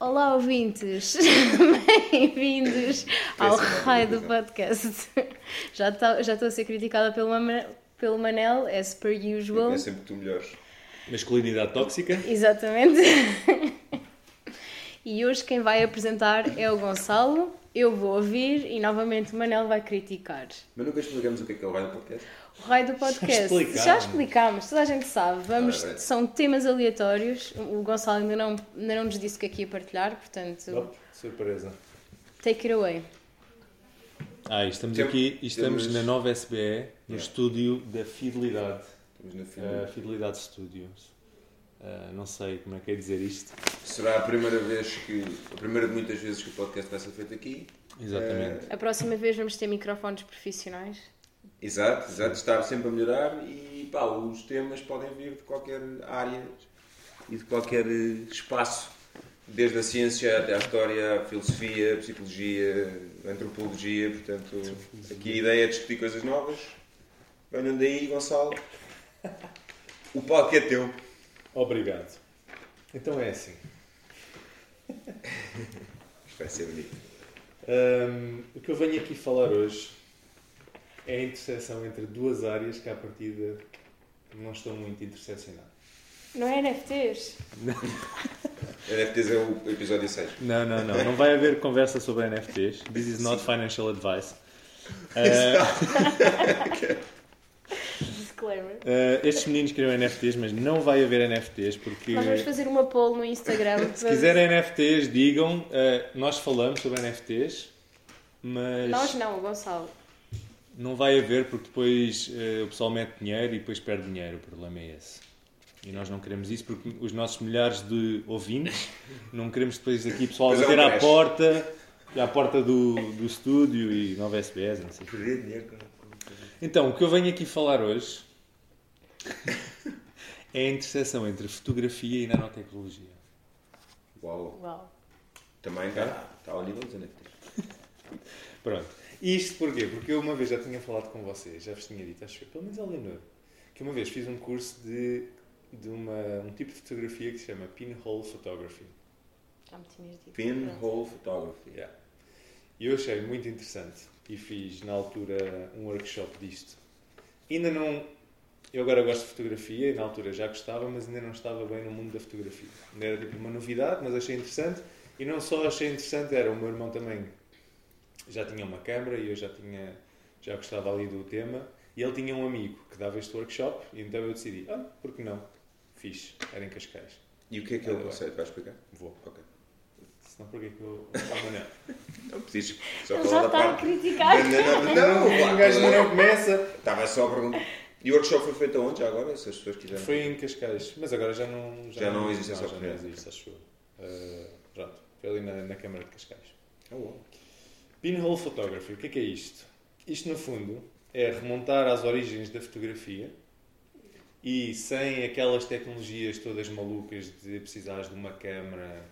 Olá, ouvintes! Bem-vindos ao raio do podcast. Já estou já a ser criticada pelo, pelo Manel, as per usual. É sempre tu melhores. Masculinidade tóxica. Exatamente. E hoje quem vai apresentar é o Gonçalo. Eu vou ouvir e novamente o Manel vai criticar. Mas nunca explicamos o que é que é o raio do podcast? O raio do podcast. Já, Já explicámos, toda a gente sabe. Vamos, ah, são temas aleatórios. O Gonçalo ainda não, ainda não nos disse o que aqui é ia partilhar, portanto. Oh, surpresa. Take it away. Ah, estamos Tem, aqui estamos temos... na nova SBE, no yeah. estúdio da Fidelidade. Estamos na Fidelidade. Uh, Fidelidade Studios. Uh, não sei como é que é dizer isto. Será a primeira vez que. a primeira de muitas vezes que o podcast vai ser feito aqui. Exatamente. Uh, a próxima vez vamos ter microfones profissionais. Exato, exato. Está sempre a melhorar e pá, os temas podem vir de qualquer área e de qualquer espaço. Desde a ciência até a história, a filosofia, a psicologia, a antropologia. Portanto, aqui a ideia é discutir coisas novas. Venham daí, Gonçalo. O palco é teu. Obrigado. Então é assim. Isto vai ser bonito. Um, o que eu venho aqui falar hoje é a interseção entre duas áreas que, à partida, não estão muito interseccionadas. Não é NFTs? NFTs é o episódio 6. Não, não, não. Não vai haver conversa sobre NFTs. This is not Sim. financial advice. Uh, Disclaimer. Uh, estes meninos criam NFTs, mas não vai haver NFTs porque. Nós vamos fazer uma poll no Instagram. Se quiserem NFTs, digam. Uh, nós falamos sobre NFTs, mas. Nós não, o Gonçalo. Não vai haver porque depois uh, o pessoal mete dinheiro e depois perde dinheiro. O problema é esse. E nós não queremos isso porque os nossos milhares de ouvintes não queremos depois aqui o pessoal bater à porta, à porta do, do estúdio e nova SBS, não sei. Perder dinheiro, então, o que eu venho aqui falar hoje é a interseção entre fotografia e nanotecnologia. Uau! Uau. Também está, está ao nível dos NFTs. Pronto. Isto porquê? Porque eu uma vez já tinha falado com vocês, já vos tinha dito, acho que pelo menos a Leonor, que uma vez fiz um curso de, de uma, um tipo de fotografia que se chama Pinhole Photography. Já me tinhas dito. Pinhole Photography. Yeah. E eu achei muito interessante e fiz na altura um workshop disto. Ainda não. Eu agora gosto de fotografia e na altura já gostava, mas ainda não estava bem no mundo da fotografia. Ainda era tipo uma novidade, mas achei interessante. E não só achei interessante, era o meu irmão também já tinha uma câmera e eu já tinha já gostava ali do tema. E ele tinha um amigo que dava este workshop, e então eu decidi, ah, por que não? Fiz, era em Cascais. E o que é que ele consegue? Vais explicar? Vou. Ok. Senão porquê que eu. Amanhã. Não pedias só Ele já está a criticar. Não, não, não. O gajo não começa. Estava só a perguntar. E o workshop foi feito aonde já agora? Se as pessoas quiserem. Foi em Cascais, mas agora já não. Já, já não, existe essa Já não existe, acho eu. Uh, pronto, foi ali na, na Câmara de Cascais. Oh, wow. Pinhole Photography, o que é que é isto? Isto, no fundo, é remontar às origens da fotografia e sem aquelas tecnologias todas malucas de precisares de uma câmera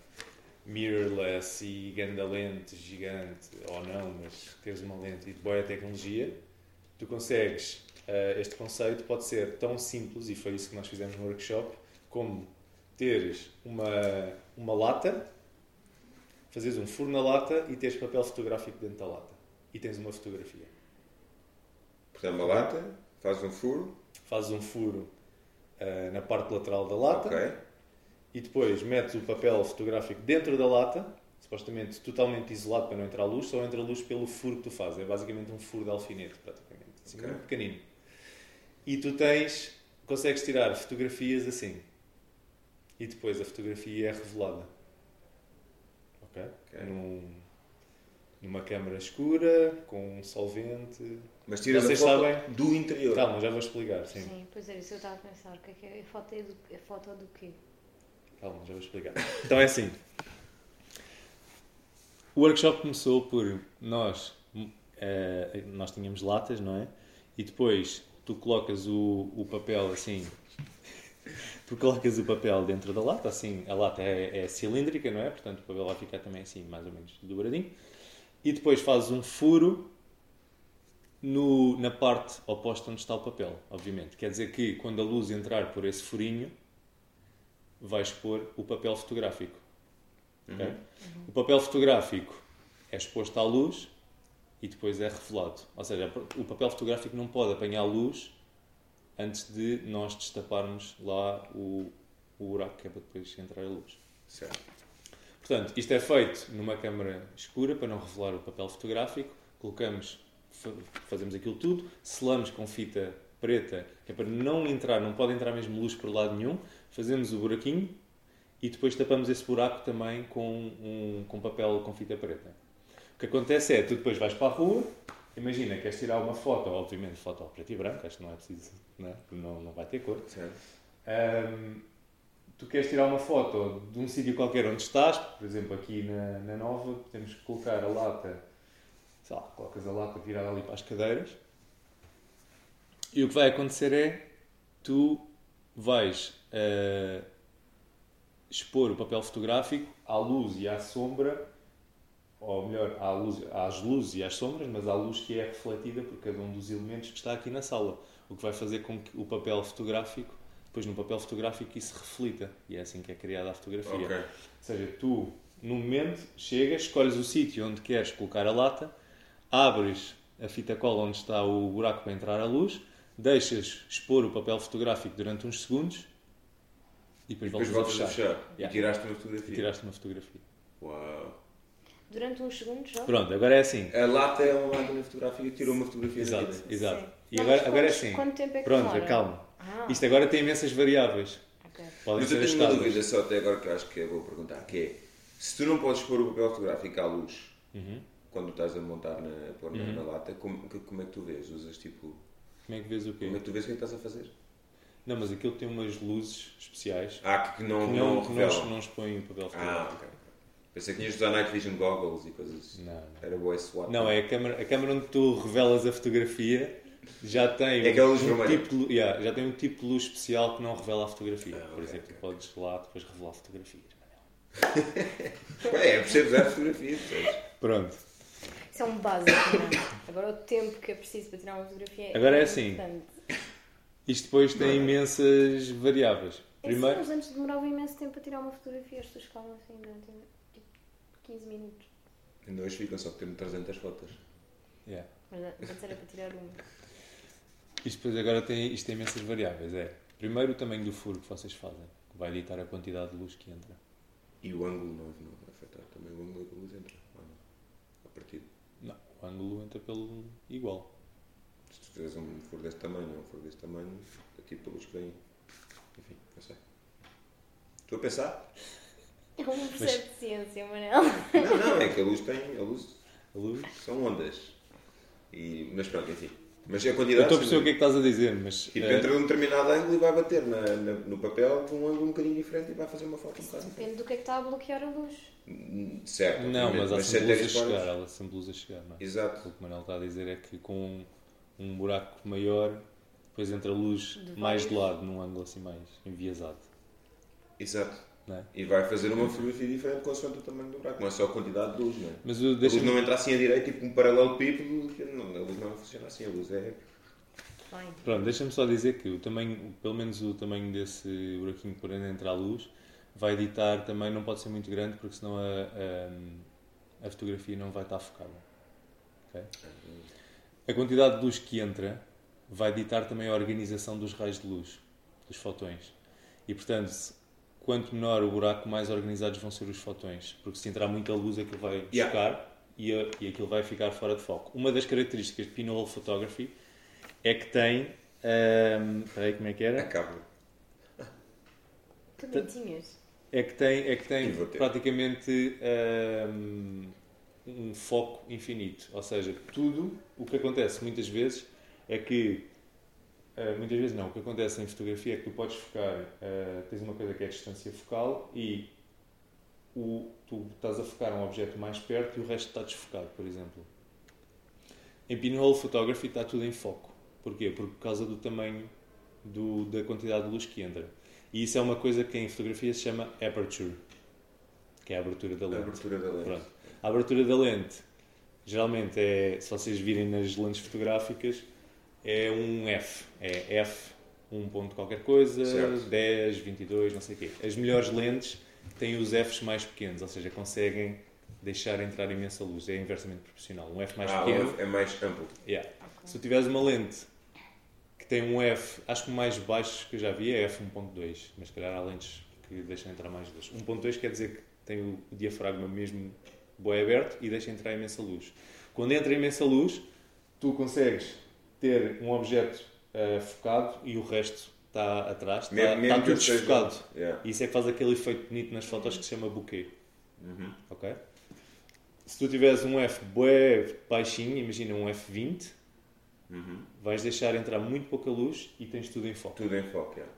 mirrorless e grande lente gigante, ou não, mas teres uma lente e de boa tecnologia, tu consegues, uh, este conceito pode ser tão simples, e foi isso que nós fizemos no workshop, como teres uma, uma lata, fazes um furo na lata e teres papel fotográfico dentro da lata. E tens uma fotografia. Portanto, uma lata, fazes um furo. Fazes um furo uh, na parte lateral da lata. Okay e depois metes o papel fotográfico dentro da lata, supostamente totalmente isolado para não entrar luz, só entra luz pelo furo que tu fazes. É basicamente um furo de alfinete, praticamente. Assim, okay. pequenino. E tu tens, consegues tirar fotografias assim. E depois a fotografia é revelada. Ok? okay. Num, numa câmara escura, com um solvente. Mas tiras Vocês a foto sabem? do interior. Calma, já vou explicar. Sim, sim pois é, isso eu estava a pensar. O que é que é? A foto é do, a foto do quê? Calma, já vou explicar. Então é assim. O workshop começou por nós, uh, nós tínhamos latas, não é? E depois tu colocas o, o papel assim, tu colocas o papel dentro da lata, assim, a lata é, é, cilíndrica, não é? Portanto o papel vai ficar também assim, mais ou menos dobradinho. E depois fazes um furo no, na parte oposta onde está o papel, obviamente. Quer dizer que quando a luz entrar por esse furinho, vai expor o papel fotográfico. ok? O papel fotográfico é exposto à luz e depois é revelado. Ou seja, o papel fotográfico não pode apanhar luz antes de nós destaparmos lá o, o buraco que é para depois entrar a luz. Certo. Portanto, isto é feito numa câmara escura para não revelar o papel fotográfico. Colocamos, fa- fazemos aquilo tudo, selamos com fita preta, que é para não entrar, não pode entrar mesmo luz por lado nenhum. Fazemos o buraquinho e depois tapamos esse buraco também com, um, com papel com fita preta. O que acontece é, tu depois vais para a rua, imagina, queres tirar uma foto, obviamente foto ao preto e branco, acho que não é preciso, não, é? Porque não, não vai ter cor. Ahm, tu queres tirar uma foto de um sítio qualquer onde estás, por exemplo, aqui na, na Nova, temos que colocar a lata, sei lá, colocas a lata virada ali para as cadeiras, e o que vai acontecer é, tu vais ah, expor o papel fotográfico à luz e à sombra, ou melhor, à luz, às luzes e às sombras, mas à luz que é refletida por cada um dos elementos que está aqui na sala. O que vai fazer com que o papel fotográfico, depois no papel fotográfico, isso reflita. E é assim que é criada a fotografia. Ok. Ou seja, tu, no momento, chegas, escolhes o sítio onde queres colocar a lata, abres a fita cola onde está o buraco para entrar a luz, deixas expor o papel fotográfico durante uns segundos e depois, Depois voltas, voltas a fechar. E Yeah. tiraste uma E fotografia. tiraste uma fotografia. Uau. Durante uns segundos só? Pronto, agora é assim. A lata é uma máquina fotográfica que tirou uma fotografia Exato, da vida. exato. Sim. E Não, agora, mas agora é assim. Quanto tempo é que Pronto, demora? calma. Ah, Isto agora tem imensas variáveis. ok. Podem Mas ser eu tenho uma dúvida só até agora que eu acho que eu vou perguntar, que é, se tu não podes pôr o papel fotográfico à luz Uhum. quando estás a montar na, pôr na, Uhum. na lata, como, que- como é que tu vês? Usas tipo. Como é que vês o quê? Como é que tu vês o que é que estás a fazer? Não, mas aquilo tem umas luzes especiais Ah, que, não, que não, não, que não, não expõem o papel Ah, fotográfico. Pensei que tinhas de usar Night Vision Goggles e coisas assim. Não, não. Era boa SWAT. Não, é a câmara, a câmara onde tu revelas a fotografia já tem É um vermelha. tipo de, yeah, já tem um tipo de luz especial que não revela a fotografia. Ah, Por ok, exemplo, ok. podes lá depois revelar fotografias. Manel. É, percebes a fotografia, percebes? Pronto. Isso é um básico, não é? Agora o tempo que é preciso para tirar uma fotografia Agora é assim. importante. Isto depois tem imensas variáveis. É assim, Primeiro, mas antes demorava imenso tempo a tirar uma fotografia, as pessoas ficavam assim durante tipo 15 minutos. Ainda hoje ficam só que temos 300 fotos. yeah. Mas antes era para tirar uma. Isto depois agora tem, isto tem imensas variáveis. É, primeiro o tamanho do furo que vocês fazem, que vai ditar a quantidade de luz que entra. E o ângulo não, não vai afetar também o ângulo que a luz entra. A partir. Não, o ângulo entra pelo igual. Se tu tiveres um furo desse tamanho ou um furo desse tamanho, é tipo a luz que vem. Enfim, não sei. Estou a pensar? Ele não percebe de ciência, Manel. Não, não, é que a luz tem. A luz A luz. são ondas. E, mas pronto, enfim. Mas a Eu quantidade. estou a perceber o que é que estás a dizer, mas. Tipo, eh, entra num determinado ângulo e vai bater na, na- no papel de um ângulo um bocadinho diferente e vai fazer uma foto um bocado. Depende do que é que está a bloquear a luz. Certo. não, obviamente, mas há sem sempre luz a chegar. Ela sempre luz a chegar, não é? Exato. O que o Manuel está a dizer é que com um, um buraco maior, depois entra luz De mais de lado, num ângulo assim mais enviesado. Exato. É? E vai fazer uma fotografia diferente consoante o tamanho do buraco. Não é só a quantidade de luz, não é? Mas o A luz deixa não entra assim a direita, tipo um paralelepípedo. A luz não funciona assim. A luz é. Bem, Pronto, deixa-me só dizer que o tamanho, pelo menos o tamanho desse buraquinho por onde entra a luz, vai ditar também, não pode ser muito grande, porque senão a, a, a fotografia não vai estar focada. Ok? A quantidade de luz que entra vai ditar também a organização dos raios de luz, dos fotões. E portanto, se- quanto menor o buraco, mais organizados vão ser os fotões. Porque se entrar muita luz, aquilo vai Yeah. chocar e, a- e aquilo vai ficar fora de foco. Uma das características de pinhole photography é que tem. ahm, Espera aí, como é que era? Acaba. que bonitinhas. É que tem, é que tem praticamente ahm, um foco infinito. Ou seja, tudo o que acontece muitas vezes é que. Ah, muitas vezes não, o que acontece em fotografia é que tu podes focar, ah, tens uma coisa que é a distância focal e o, tu estás a focar um objeto mais perto e o resto está desfocado, por exemplo. Em pinhole photography está tudo em foco. Porquê? Por causa do tamanho do, da quantidade de luz que entra. E isso é uma coisa que em fotografia se chama aperture, que é a abertura da A lente. abertura da lente. Pronto. A abertura da lente, geralmente é, se vocês virem nas lentes fotográficas, é um F. É F, 1 ponto qualquer coisa, Certo. 10, 22, não sei o quê. As melhores lentes têm os Fs mais pequenos, ou seja, conseguem deixar entrar imensa luz. É inversamente proporcional. Um F mais ah, pequeno. F é mais amplo. Yeah. Se tu tiveres uma lente que tem um F, acho que o mais baixo que eu já vi é F1.2, mas se calhar há lentes que deixam entrar mais luz. 1.2 quer dizer que tem o diafragma mesmo boi aberto e deixa entrar imensa luz. Quando entra imensa luz, tu consegues ter um objeto uh, focado e o resto está atrás, está, Mesmo- mesmo está que tudo desfocado. Yeah. Isso é que faz aquele efeito bonito nas fotos que se chama bokeh. Uhum. ok? Se tu tiveres um F bué baixinho, imagina um F20, Uhum. vais deixar entrar muito pouca luz e tens tudo em foco. Tudo em foco, yeah.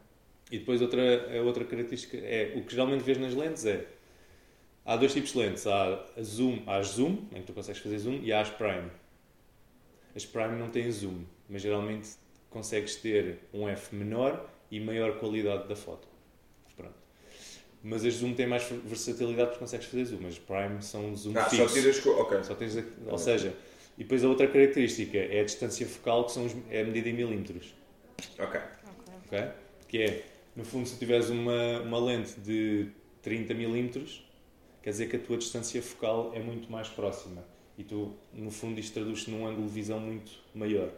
E depois outra, outra característica é, o que geralmente vês nas lentes é, há dois tipos de lentes, há a zoom, há zoom, em que tu consegues fazer zoom, e há as prime. As prime não têm zoom, mas geralmente consegues ter um F menor e maior qualidade da foto. Pronto. Mas as zoom têm mais versatilidade porque consegues fazer zoom, as prime são zoom Ah, fixo. só tiras. Ok. Só tens a- ou seja, e depois a outra característica é a distância focal, que são os, é medida em milímetros. Ok. ok? Que é, no fundo, se tiveres uma, uma lente de 30 milímetros, quer dizer que a tua distância focal é muito mais próxima. E tu, no fundo, isto traduz-se num ângulo de visão muito maior.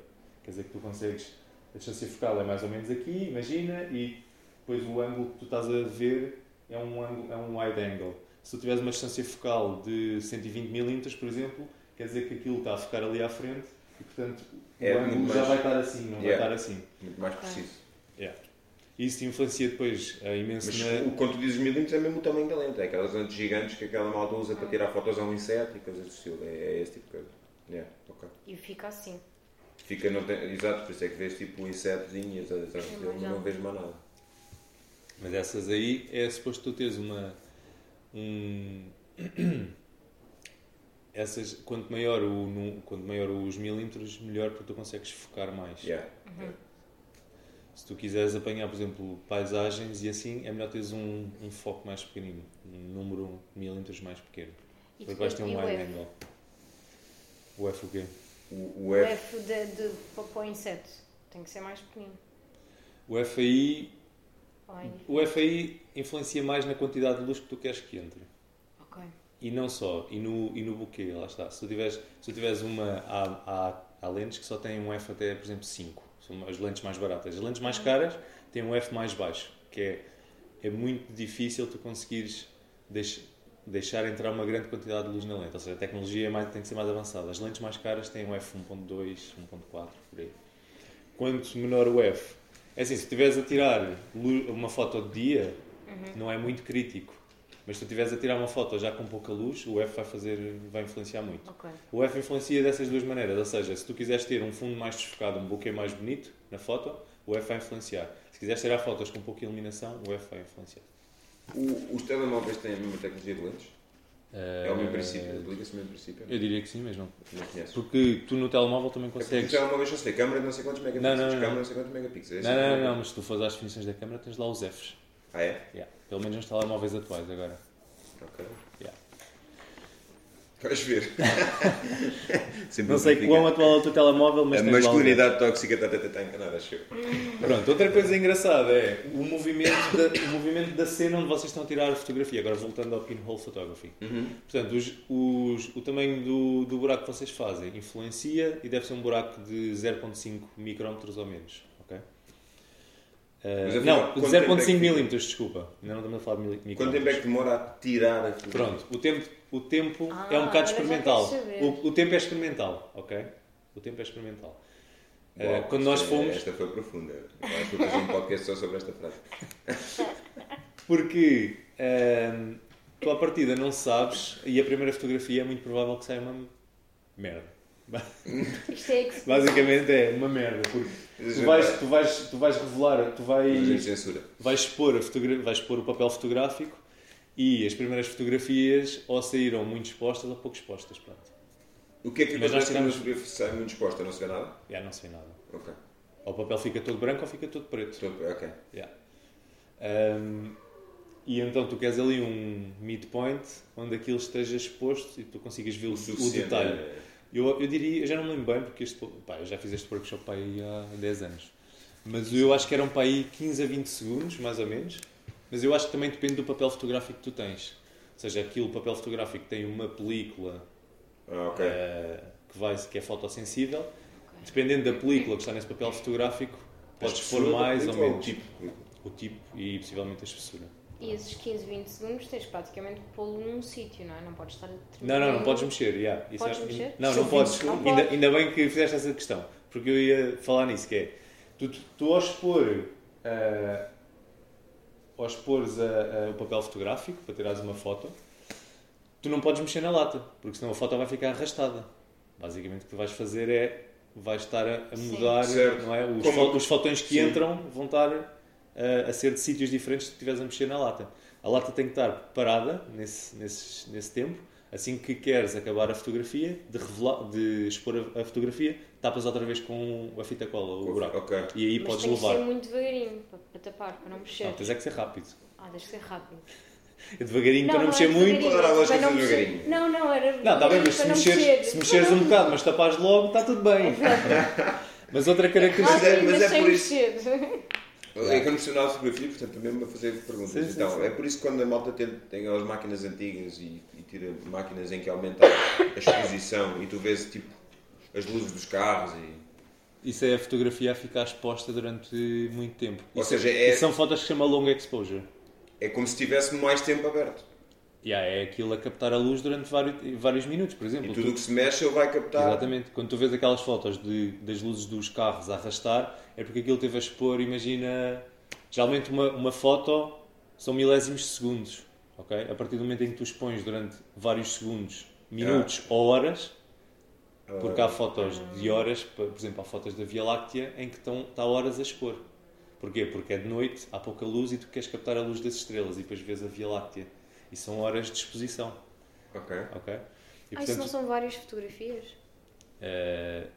Quer dizer que tu consegues. A distância focal é mais ou menos aqui, imagina, e depois o ângulo que tu estás a ver é um, ângulo, é um wide angle. Se tu tiveres uma distância focal de 120 milímetros, por exemplo, quer dizer que aquilo está a ficar ali à frente e, portanto, o É ângulo muito já mais- vai estar assim, não vai Yeah. estar assim. Muito mais preciso. E isso influencia depois eh, imenso Mas na... o, quando tu dizes milímetros é mesmo o tamanho da lente. É aquelas lentes gigantes que aquela malta usa para tirar fotos a um inseto e coisas do estilo. É, é esse tipo de coisa. Yeah, ok. E fica assim. Fica, não tem, exato, por isso é que vês tipo um insetozinho não vês mais nada. Mas essas aí é suposto tu teres uma. Um... Essas, quanto maior, o, nu- quanto maior os milímetros, melhor porque tu consegues focar mais. Yeah. Se tu quiseres apanhar, por exemplo, paisagens e assim, é melhor teres um, um foco mais pequenino, um número de milímetros mais pequeno. E Porque vais ter um o wide F? angle. O F o quê? O, o O F, F de, de, para o inseto. Tem que ser mais pequenino. O FAI, Ai, o FAI influencia mais na quantidade de luz que tu queres que entre. ok. E não só, e no, e no buquê, lá está. Se tu tiveres, se tu tiveres uma. Há, há, há lentes que só têm um F até, por exemplo, 5. São as lentes mais baratas. As lentes mais caras têm um F mais baixo, que é, é muito difícil tu conseguires deix, deixar entrar uma grande quantidade de luz na lente. Ou seja, a tecnologia é mais, tem que ser mais avançada. As lentes mais caras têm um F 1.2, 1.4, por aí. Quanto menor o F. É assim, se estiveres a tirar uma foto de dia, não é muito crítico. Mas se tu estiveres a tirar uma foto já com pouca luz, o F vai fazer, vai influenciar muito. Ok. O F influencia dessas duas maneiras, ou seja, se tu quiseres ter um fundo mais desfocado, um buquê mais bonito na foto, o F vai influenciar. Se quiseres tirar fotos com pouca iluminação, o F vai influenciar. o, os telemóveis têm a mesma tecnologia de lentes? É o mesmo princípio, aplica-se o mesmo princípio. Eu diria que sim, mas não. Não. Porque tu no telemóvel também É porque o consegues. telemóvel já se câmera de não sei quantos megapixels, Não, não, não. câmera de não sei quantos megapixels. Não, não, não, não, mas se tu fores às definições da câmera, tens lá os Fs. Ah, é? Yeah. Pelo menos nos telemóveis atuais agora. Ok. Yeah. Vais ver. Sempre Não sei fica- quão atual é o teu telemóvel, mas A masculinidade tóxica está a tentar enganar, acho eu. Pronto, outra coisa engraçada é o movimento, da, o movimento da cena onde vocês estão a tirar a fotografia. Agora voltando ao pinhole photography. Uhum. Portanto, os, os- o tamanho do, do buraco que vocês fazem influencia e deve ser um buraco de 0.5 micrómetros ou menos. Uh, não, de quanto tempo é que 0.5 fica? milímetros, desculpa. Ainda não estamos a falar de mili- Quanto tempo é que demora a tirar a? Pronto, o tempo, o tempo Ah, é um bocado experimental. O, o tempo é experimental, ok? O tempo é experimental. Uh, Uau, quando nós esta- fomos. Esta foi profunda. Acho que vou fazer um podcast só sobre esta frase. Porque ehm, tu à partida não sabes e a primeira fotografia é muito provável que saia uma merda. Isto é que Basicamente é uma merda. Porque tu vais, tu vais, tu vais revelar, tu vais, censura. vais, expor a fotogra- vais expor o papel fotográfico e as primeiras fotografias ou saíram muito expostas ou pouco expostas. Pronto. O que é que Mas nós acontece quando tiramos- fotografia sai muito exposta? Não se vê nada? Já não sei nada. Ok. Ou o papel fica todo branco ou fica todo preto. Estou- Ok. Yeah. Um, e então tu queres ali um midpoint onde aquilo esteja exposto e tu consigas ver o, o detalhe. é. Eu, eu diria, eu já não me lembro bem porque este, pá, eu já fiz este workshop aí há 10 anos. Mas eu acho que eram para aí 15 a 20 segundos, mais ou menos. Mas eu acho que também depende do papel fotográfico que tu tens. Ou seja, aquilo, o papel fotográfico tem uma película Ah, ok. eh, que, vai, que é fotossensível. Dependendo da película que está nesse papel fotográfico, podes A pôr mais ou menos o tipo o tipo e possivelmente a espessura. E esses 15, 20 segundos tens praticamente que pô-lo num sítio, não é? Não podes estar a Não, não, não podes mexer. yeah. Isso Podes é- mexer? Não, não podes. 20 segundos. Ainda, Não ainda bem que fizeste essa questão. Porque eu ia falar nisso, que é... Tu, tu, tu ao expor... eh, ao expores a- a- o papel fotográfico, para tirares uma foto, tu não podes mexer na lata, porque senão a foto vai ficar arrastada. Basicamente o que tu vais fazer é... Vais estar a, a Sim. mudar, Certo. não é? Os, fo- os fotões que Sim. entram vão estar a, a ser de sítios diferentes se estiveres a mexer na lata. A lata tem que estar parada nesse, nesse, nesse tempo. Assim que queres acabar a fotografia, de, revelar, de expor a, a fotografia, tapas outra vez com a fita cola, o buraco. Ok. E aí Mas podes tem que levar. ser muito devagarinho para, para tapar, para não mexer. Não, tens é que ser rápido. Ah, deixa de ser rápido. É devagarinho para não é mexer muito. era a lógica para não mexer. devagarinho? Não, não, era. Não, está bem, mas se não mexeres, mexer. se mexeres um bocado, mas tapares logo, está tudo bem. Mas outra característica. Mas é- mas é por isso- mexer. É que eu profissional de fotografia, portanto, também a fazer perguntas. Sim, então, sim. é por isso que quando a malta tem, tem aquelas máquinas antigas e, e tira máquinas em que aumenta a exposição e tu vês tipo as luzes dos carros e. Isso é a fotografia a ficar exposta durante muito tempo. Ou Isso- seja, é- são fotos que se chama long exposure. É como se tivesse mais tempo aberto. Yeah, é aquilo a captar a luz durante vários, vários minutos, por exemplo. E tudo o Tu- que se mexe ele vai captar. Exatamente. Quando tu vês aquelas fotos de, das luzes dos carros a arrastar, é porque aquilo teve a expor, imagina, geralmente uma, uma foto são milésimos de segundos, ok? A partir do momento em que tu expões durante vários segundos, minutos ou horas, porque há fotos de horas, por por exemplo, há fotos da Via Láctea em que estão, está horas a expor. Porquê? Porque é de noite, há pouca luz e tu queres captar a luz das estrelas e depois vês a Via Láctea. E são horas de exposição, Ok. ok? E, Ah, isso não são várias fotografias? eh,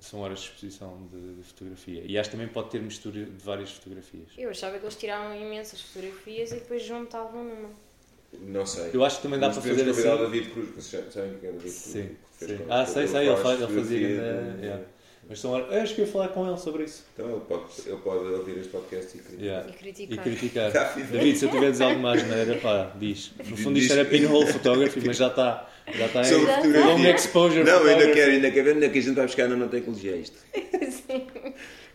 são horas de exposição de, de fotografia. E acho que também pode ter mistura de várias fotografias. Eu achava que eles tiravam imensas fotografias e depois juntavam numa. Não sei. Eu acho que também dá Mas para fazer assim. David Cruz, vocês sabem quem é o David Cruz? Sim, Que sim. Ah, sei, sei, ele, faz, ele fazia. de- na- yeah. Mas são horas. Eu acho que eu ia falar com ele sobre isso. Então ele pode, ele pode ouvir este podcast e criticar. Yeah. E E criticar. criticar. David. Se eu tiver a dizer alguma asneira, pá, diz. No fundo isto era pinhole photography, mas já está. Já está Sobre em fotografia. long exposure Não, ainda quero, ainda quero é que a gente vai buscar na nanotecnologia isto.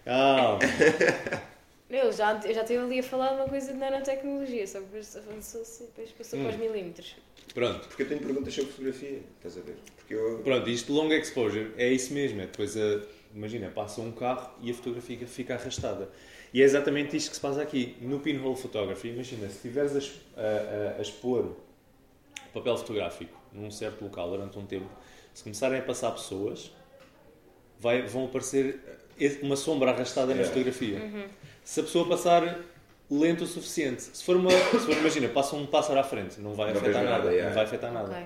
Ah, Eu já, eu já estive ali a falar de uma coisa de nanotecnologia, só que depois avançou-se depois passou Hum. para os milímetros. pronto. Porque eu tenho perguntas sobre fotografia, estás a ver? Porque eu. Pronto, isto long exposure é isso mesmo. É depois a, imagina, passa um carro e a fotografia fica arrastada. E é exatamente isto que se passa aqui. No pinhole photography, imagina, se estiveres a, a- a- expor papel fotográfico num certo local durante um tempo, se começarem a passar pessoas, vai- vão aparecer uma sombra arrastada na É. fotografia. Se a pessoa passar lento o suficiente, se for uma, se for, imagina, passa um pássaro à frente, não vai Não afetar nada, nada, yeah. não vai afetar nada. Ok.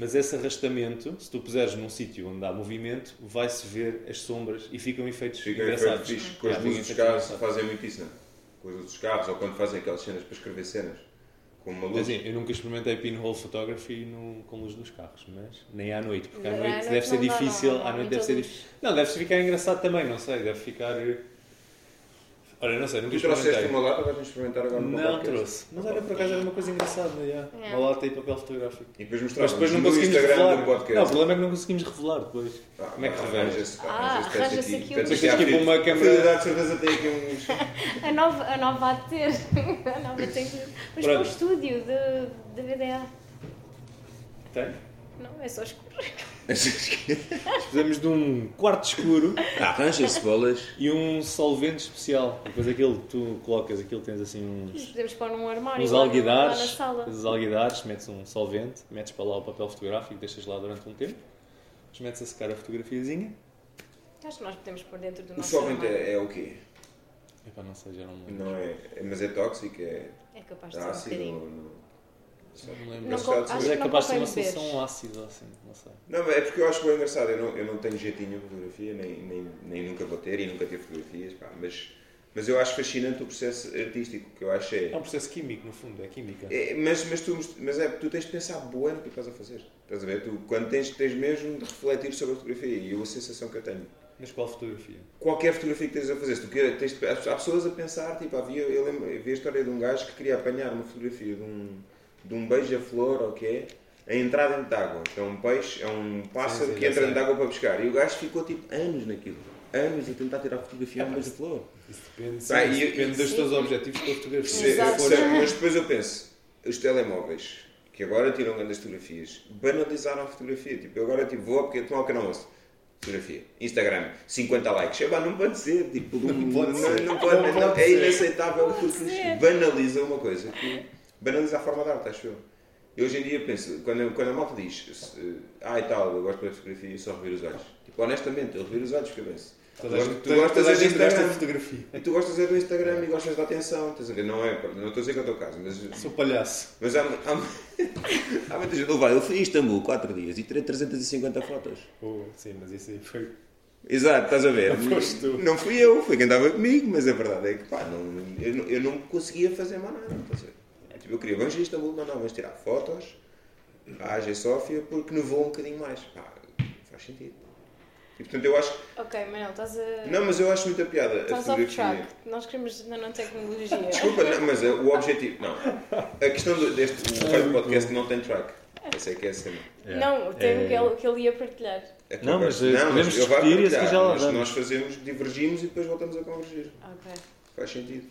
Mas esse arrastamento, se tu puseres num sítio onde há movimento, vai-se ver as sombras e ficam efeitos Fica engraçados. efeito fixe. Com as luzes dos carros fazem muito isso, não é? Com as luzes dos carros, ou quando fazem aquelas cenas para escrever cenas. Com uma luz. Assim, eu nunca experimentei pinhole photography no, com luz nos carros, mas nem à noite, porque à noite deve ser difícil. à noite deve ser difícil. Não, deve ficar engraçado também, não sei, deve ficar. Olha, não sei, nunca Tu trouxeste uma lata, vais-me experimentar agora no Não trouxe, mas olha, por acaso era uma coisa engraçada, yeah. É. uma lata e papel fotográfico. E depois Mas mostrava depois não conseguimos Instagram revelar. podcast. Não, o problema é que não conseguimos revelar depois. Ah, Como é que revelas? Ah, arranja-se, aqui, um- tens para uma Fide. câmara- A Fidelidade, de certeza tem aqui uns. A nova, a nova a ter. A nova tem que. Mas para o estúdio de, de VDA. Tem? Não, é só escuro. Precisamos de um quarto escuro Arranja-se bolas. e um solvente especial. Depois aquilo, tu colocas aquilo, tens assim uns, Podemos pôr num armário uns lá na alguidares. sala. Os alguidares, metes um solvente, metes para lá o papel fotográfico, deixas lá durante um tempo. Depois metes a secar a fotografiazinha. Acho que nós podemos pôr dentro do O nosso solvente armário. é, é o quê? Não sei, já não me lembro. Não é, é- mas é tóxico, é É capaz de ser um ácido. bocadinho. ou não- Não lembro. Não Mas acho Mas é capaz de ser uma solução ácida, assim, não sei. Não, mas é porque eu acho bem engraçado. Eu não, eu não tenho jeitinho de fotografia, nem, nem, nem nunca vou ter e nunca tive fotografias. Pá, mas, mas eu acho fascinante o processo artístico, que eu acho é. É um processo químico, no fundo, é química. É, mas, mas, tu, mas é, tu tens de pensar boa no que estás a fazer. Estás a ver? Tu, quando tens, tens mesmo de refletir sobre a fotografia. E eu, a sensação que eu tenho Mas qual fotografia? Qualquer fotografia que estejas a fazer, se tu queres, tens, de- há pessoas a pensar, tipo, havia, eu lembro, eu vi a história de um gajo que queria apanhar uma fotografia de um, de um beija-flor, ou o que é, a entrar dentro de água. Que é um peixe, é um pássaro Sim, sim, que entra dentro de água para pescar. E o gajo ficou tipo anos naquilo. Anos a tentar tirar a fotografia a um beija-flor. Isso depende, Ah, isso e- depende e- dos sim. teus objetivos com a fotografia. Se- Exato. se- mas depois eu penso, os telemóveis, que agora tiram grandes fotografias, banalizaram a fotografia. Tipo, eu agora tipo, vou porque tomar um pequeno almoço. Fotografia. Instagram, 50 likes. Epá, não pode ser. Tipo, não, pode não- ser. não pode- Não não- pode é inaceitável Não pode porque banaliza uma coisa. Que banaliza a forma de arte, acho eu. E hoje em dia penso, quando, quando a malta diz, se, ah e tal, eu gosto de fotografia e só reviro os olhos. Tipo, honestamente, eu reviro os olhos porque eu penso. Tu, Toda gostas- tu é de de Instagram. fotografia. E tu gostas é do Instagram e gostas da atenção, estás a ver? Não é, não estou a dizer que é o teu caso, mas, Sou palhaço. mas há, há, há muita gente. Vai, eu fui a Istambul 4 dias e tirei 350 fotos. Oh, sim, mas isso aí foi. Exato, estás a ver? Não. Não fui eu, foi quem estava comigo, mas a verdade é que pá, não, eu, não- eu não conseguia fazer mais nada. Estás a ver? Eu queria, vamos a Istambul, mas não, vamos tirar fotos à Ágia Sófia porque nevou um bocadinho mais. Pá, faz sentido. E portanto eu acho. Ok, Manel, estás a. Não, mas eu acho muita piada a Estás off fotografia. track. Nós queremos nanotecnologia. Desculpa, não, mas uh, o objetivo. Não. A questão deste o podcast não tem track. Essa é que é a cena. Não, tem o que ele, que ele ia partilhar. A Não, mas, uh, podemos eu vou discutir e a já lá mas. Nós fazemos, divergimos e depois voltamos a convergir. Ok, Faz sentido.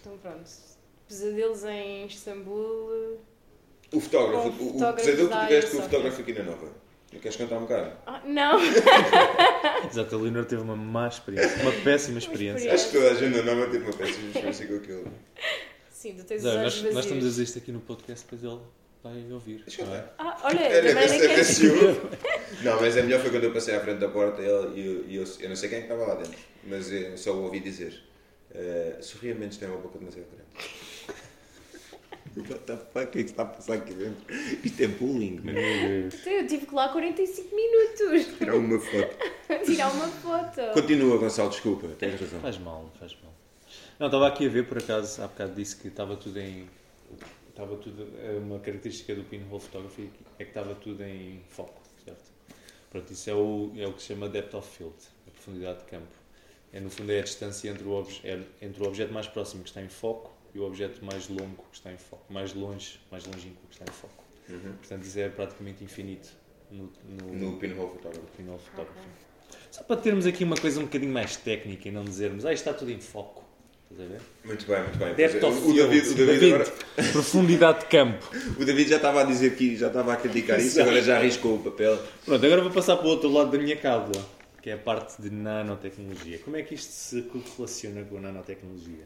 então pronto. Pesadelos em Istambul. O fotógrafo, o, o pesadelo que tu tiveste com o fotógrafo aqui na Nova. Não queres cantar um bocado? Ah, não! Exato, a Leonor teve uma má experiência, uma péssima experiência. Acho que toda a gente na Nova teve uma péssima experiência com aquilo. Sim, tu tens os Zé, olhos nós, vazios. nós estamos a dizer isto aqui no podcast, depois ele vai ouvir. Deixa eu é? ver. Ah, olha, Era também se ouve. Não, mas a melhor foi quando eu passei à frente da porta e ele- e eu, eu, eu não sei quem é que estava lá dentro, mas eu só o ouvi dizer: uh, Sorria menos, tem uma boca demasiado grande. What the fuck? O que é que está a passar aqui dentro? Isto é bullying, mano. Então, Eu tive que lá 45 minutos Tirar uma foto. tirar uma foto. Continua, Gonçalo, desculpa, tens razão. Faz mal, não faz mal. Não, estava aqui a ver, por acaso, há bocado disse que estava tudo em. Estava tudo. é Uma característica do Pinhole Photography é que estava tudo em foco, certo? Pronto, isso é o, é o que se chama depth of field, a profundidade de campo. É, no fundo, é a distância entre o, obje, é entre o objeto mais próximo que está em foco e o objeto mais longo que está em foco, mais longe, mais longínquo que está em foco. Uhum. Portanto, isso é praticamente infinito no, no, No Pinhole Photography. no Pinhole Photography. Só para termos aqui uma coisa um bocadinho mais técnica e não dizermos, ah, isto está tudo em foco. Estás a ver? Muito bem, muito bem. Depth é, of o, David, o, field. David agora, Profundidade de campo. o David já estava a dizer que já estava a criticar isso, agora já arriscou o papel. Pronto, agora vou passar para o outro lado da minha cábula, que é a parte de nanotecnologia. Como é que isto se relaciona com a nanotecnologia?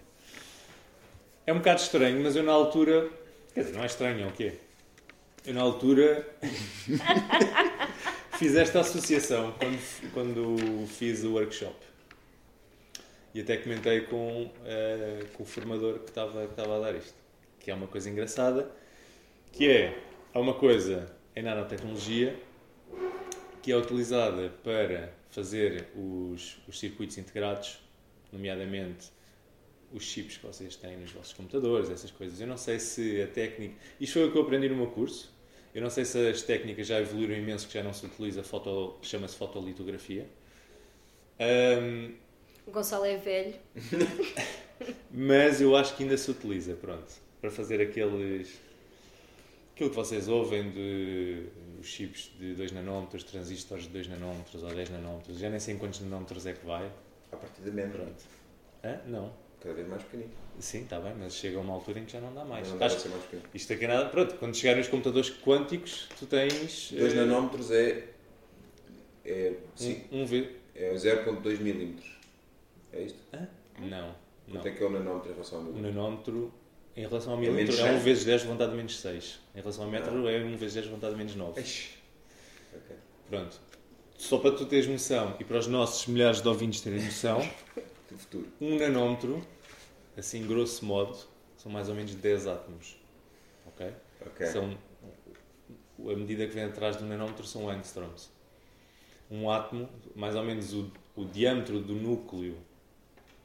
É um bocado estranho, mas eu na altura. Quer dizer, não é estranho, é o quê? Eu na altura. fiz esta associação quando, quando fiz o workshop. E até comentei com, eh, com o formador que estava, que estava a dar isto. Que é uma coisa engraçada, que é, há uma coisa em nanotecnologia que é utilizada para fazer os, os circuitos integrados, nomeadamente os chips que vocês têm nos vossos computadores, essas coisas. Eu não sei se a técnica... Isto foi o que eu aprendi no meu curso. Eu não sei se as técnicas já evoluíram imenso, que já não se utiliza foto... chama-se fotolitografia. Ahm, O Gonçalo é velho. mas eu acho que ainda se utiliza, pronto, para fazer aqueles. aquilo que vocês ouvem de os chips de 2 nanómetros, transistores de 2 nanómetros ou 10 nanómetros, já nem sei em quantos nanómetros é que vai. A partir de menos, Pronto. Hã? Não. Cada vez mais pequenino. Sim, está bem, mas chega a uma altura em que já não dá mais. Não dá ser mais pequeno. isto aqui é nada. Pronto, quando chegarem os computadores quânticos, tu tens. 2 eh, nanómetros é, é, sim, Um, um V. é 0.2 milímetros. É isto? Não, não. Quanto é que é o nanómetro em relação ao milímetro? nanómetro, em relação ao É milímetro, menos é 1 cem. vezes 10 levantado menos 6. Em relação ao metro, é 1 vezes 10 levantado menos 9. Eish. Ok. Pronto. Só para tu teres noção e para os nossos milhares de ouvintes terem noção, Do futuro. um nanómetro, assim grosso modo, são mais ou menos 10 átomos. Ok? São, a medida que vem atrás do nanómetro são angstroms. Um átomo, mais ou menos o, o diâmetro do núcleo,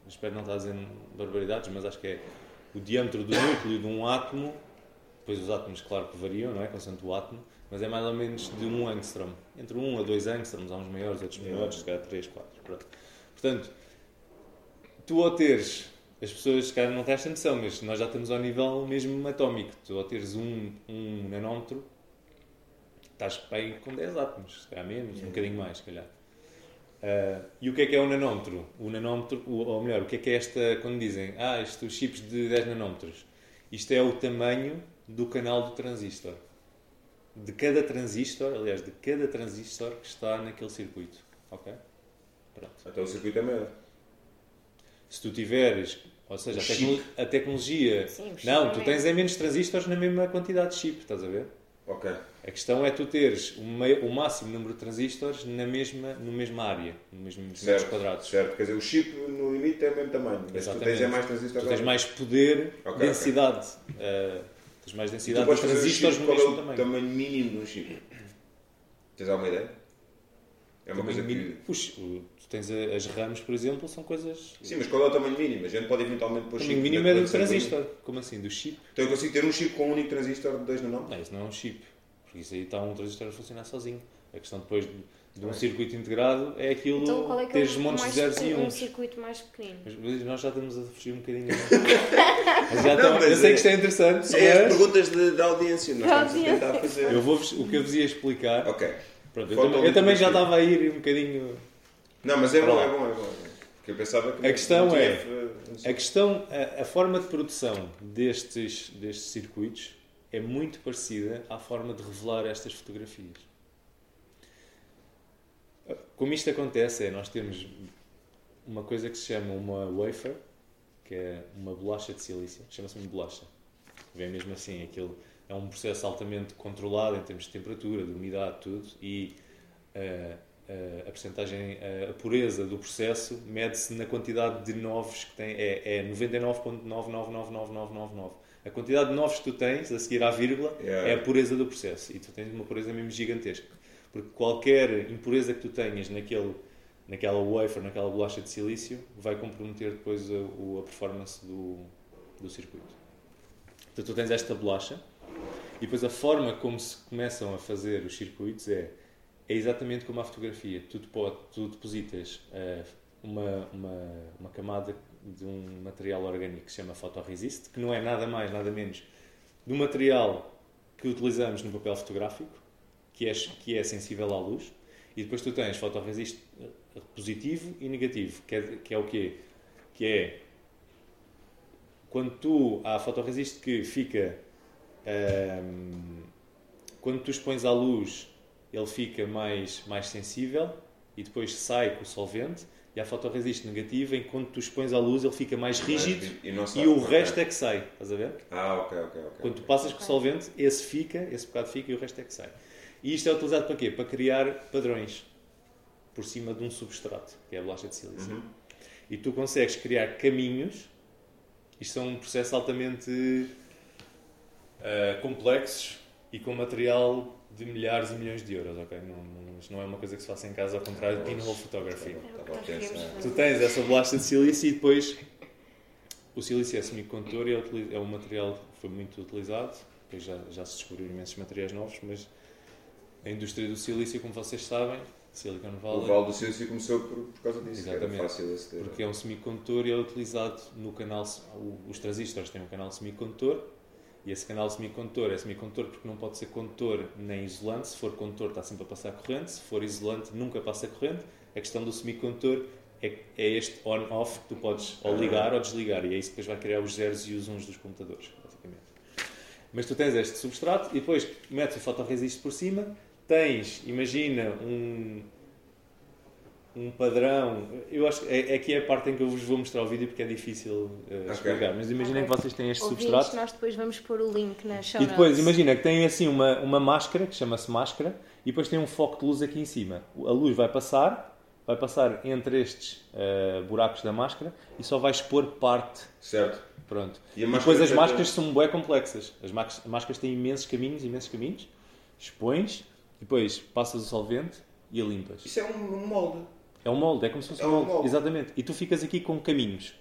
espero não estar dizer barbaridades, mas acho que é o diâmetro do núcleo de um átomo Depois os átomos, claro que variam, não é? Constante o átomo, mas é mais ou menos de 1 angstrom. Entre 1 a 2 angstroms, há uns maiores, outros menores, se calhar 3, 4. Pronto. Portanto, tu ao teres, as pessoas, se calhar não têm esta noção, mas nós já estamos ao nível mesmo atómico. Tu ao teres 1 um, nanómetro, estás bem com 10 átomos, se calhar menos, um bocadinho mais, se calhar. Uh, e o que é que é o nanómetro? O nanómetro, ou melhor, o que é que é esta, quando dizem, ah, estes chips de 10 nanómetros? Isto é o tamanho do canal do transistor. De cada transistor, aliás, de cada transistor que está naquele circuito. Ok? Pronto. Até o circuito é maior. Se tu tiveres, ou seja, a, tecno a tecnologia. Sim, não, tu tens é menos transistores na mesma quantidade de chip, estás a ver? Ok. A questão é tu teres o, meio, o máximo número de transistores na mesma, no mesma área, no mesmo certo, quadrados. Certo, quer dizer, o chip no limite é o mesmo tamanho, mas Exatamente. tu tens é mais transistores. Tu tens mais poder, okay, densidade. Okay. Uh, tens mais densidade de transistores no mesmo tamanho. o tamanho mínimo de um chip? Tens alguma ideia? É uma coisa mínimo, que... Puxa, tens as RAMs, por exemplo, são coisas... Sim, mas qual é o tamanho mínimo? A gente pode eventualmente pôr chip... O tamanho mínimo é do transistor. Como assim? Do chip? Então eu consigo ter um chip com um único transistor de 2 nanômetros? Não, isso não é um chip. Porque isso aí está um transistor a funcionar sozinho. A questão depois de, de um circuito integrado é aquilo então, qual é que teres é montes de zeros e uns. um circuito mais pequenino. Mas nós já estamos a fugir um bocadinho. mas já não, mas eu sei que isto é interessante. É as perguntas da audiência. Nós estamos a tentar fazer. Eu vou o que eu vos ia explicar. Ok. Pronto, eu, também, eu também já estava a ir um bocadinho. Não, mas é bom, é bom, é bom. Porque eu pensava que a questão é a questão a, a, forma de produção destes destes circuitos é muito parecida à forma de revelar estas fotografias. Como isto acontece é, nós temos uma coisa que se chama uma wafer, que é uma bolacha de silício, chama-se uma bolacha. Vem mesmo assim, aquilo é um processo altamente controlado em termos de temperatura, de umidade, tudo, e uh, uh, a percentagem, uh, a pureza do processo mede-se na quantidade de novos que tem, é, é 99,999999 a quantidade de novos que tu tens a seguir à vírgula yeah. é a pureza do processo. E tu tens uma pureza mesmo gigantesca. Porque qualquer impureza que tu tenhas naquele, naquela wafer, naquela bolacha de silício, vai comprometer depois a, a performance do, do circuito. Então tu tens esta bolacha e depois a forma como se começam a fazer os circuitos é, é exatamente como a fotografia. Tu, tu depositas uh, uma, uma, uma camada de um material orgânico que se chama Photoresist, que não é nada mais, nada menos do material que utilizamos no papel fotográfico, que é, que é sensível à luz, e depois tu tens Photoresist positivo e negativo, que é, que é o quê? Que é quando tu há Photoresist que fica hum, quando tu expões à luz ele fica mais, mais sensível e depois sai com o solvente e a fotorresiste negativa, enquanto tu expões à luz, ele fica mais rígido e, e o resto é que sai. Estás a ver? Ah, ok, ok. okay Quando tu passas com o solvente, esse fica, esse bocado fica e o resto é que sai. E isto é utilizado para quê? Para criar padrões por cima de um substrato, que é a bolacha de silício. Uhum. E tu consegues criar caminhos. Isto são um processo altamente uh, complexos e com material de milhares e milhões de euros, ok? Não, não, isto não é uma coisa que se faça em casa, ao contrário de pinhole photography. Tu tens essa bolacha de silício e depois o silício é semicondutor e é, é um material que foi muito utilizado, depois já, já se descobriram imensos materiais novos, mas a indústria do silício, como vocês sabem, Silicon Valley... O Vale do Silício começou por, por causa disso, Exatamente, fácil porque é um semicondutor e é utilizado no canal... Os transistores têm um canal semicondutor e esse canal semicondutor é semicondutor porque não pode ser condutor nem isolante. Se for condutor, está sempre a passar corrente. Se for isolante, nunca passa corrente. A questão do semicondutor é, é este on-off que tu podes ou ligar ou desligar. E é isso que depois vai criar os zeros e os uns dos computadores, basicamente. Mas tu tens este substrato e depois metes o fotorresiste por cima. Tens, imagina, um, um padrão. Eu acho que é, é que é a parte em que eu vos vou mostrar o vídeo porque é difícil uh, explicar. Mas imaginem okay. que vocês têm este Ouvintes, substrato. nós depois vamos pôr o link na show E depois, imagina que tem assim uma, uma máscara, que chama-se máscara, e depois tem um foco de luz aqui em cima. A luz vai passar, vai passar entre estes uh, buracos da máscara e só vai expor parte. Certo. Pronto. E, e depois as máscaras são bem complexas. As máscaras têm imensos caminhos, imensos caminhos. Expões, depois passas o solvente e a limpas. Isso é um molde. É um molde, é como se fosse é um molde. molde. Exatamente. E tu ficas aqui com caminhos.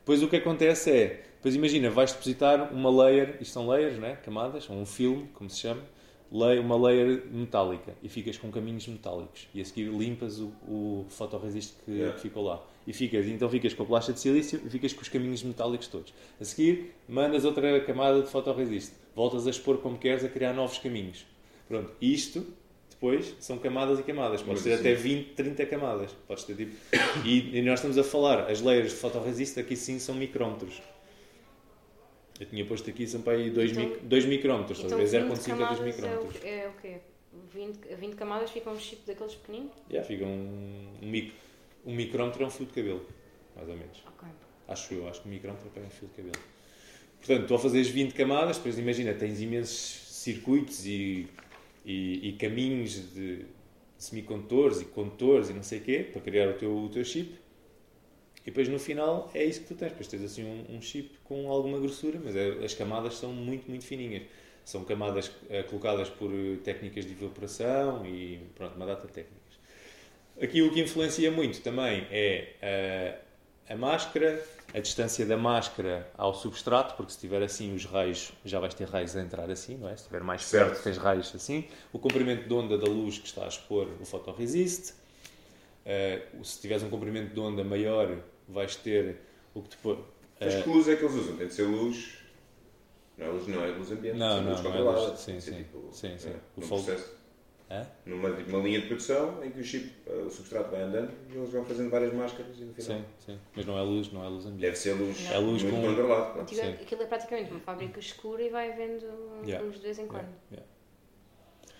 Depois o que acontece é, depois imagina, vais depositar uma layer, isto são layers, né? camadas, ou um filme, como se chama, uma layer metálica e ficas com caminhos metálicos e a seguir limpas o, o que, Yeah. que ficou lá e ficas, então ficas com a plástica de silício e ficas com os caminhos metálicos todos a seguir mandas outra camada de fotorresist voltas a expor como queres a criar novos caminhos pronto, isto depois são camadas e camadas podes ter até 20, 30 camadas podes ter tipo e, e nós estamos a falar as layers de fotorresist aqui sim são micrómetros eu tinha posto aqui são para aí 2 Então- micrómetros, estás a ver? 0.5 a 2 camadas micrómetros. É o, é o quê? 20, 20 camadas fica um chip daqueles pequeninos? Yeah, fica um, um, mic, um micrómetro é um fio de cabelo, mais ou menos. Ok. Acho eu, acho que um micrómetro é um fio de cabelo. Portanto, tu ao fazeres 20 camadas, depois imagina, tens imensos circuitos e, e, e caminhos de semicondutores e condutores e não sei o quê, para criar o teu, o teu chip. E depois no final é isso que tu tens. Depois tens assim um, um chip com alguma grossura, mas é- as camadas são muito, muito fininhas. São camadas eh, colocadas por eh, técnicas de evaporação e pronto, uma data de técnicas. Aqui o que influencia muito também é eh, a máscara, a distância da máscara ao substrato, porque se tiver assim os raios, já vais ter raios a entrar assim, não é? Se estiver mais Certo. perto, tens raios assim. O comprimento de onda da luz que está a expor o fotorresist. Eh, se tiveres um comprimento de onda maior, vais ter o que depois. Mas eh, que luz é que eles usam? Tem de ser luz. Não é luz, não é luz ambiente. Não, não, luz não é luz- sim, ser sim. tipo, Sim, sim. é, O processo. Hã? Numa, uma linha de produção em que o chip, eh, o substrato vai andando e eles vão fazendo várias máscaras e no final. Sim, sim. Mas não é luz, não é luz ambiente. Deve ser luz, É luz muito com- controlado. claro. Sim. aquilo é praticamente uma fábrica escura e vai havendo Yeah. luz de vez em quando. Yeah,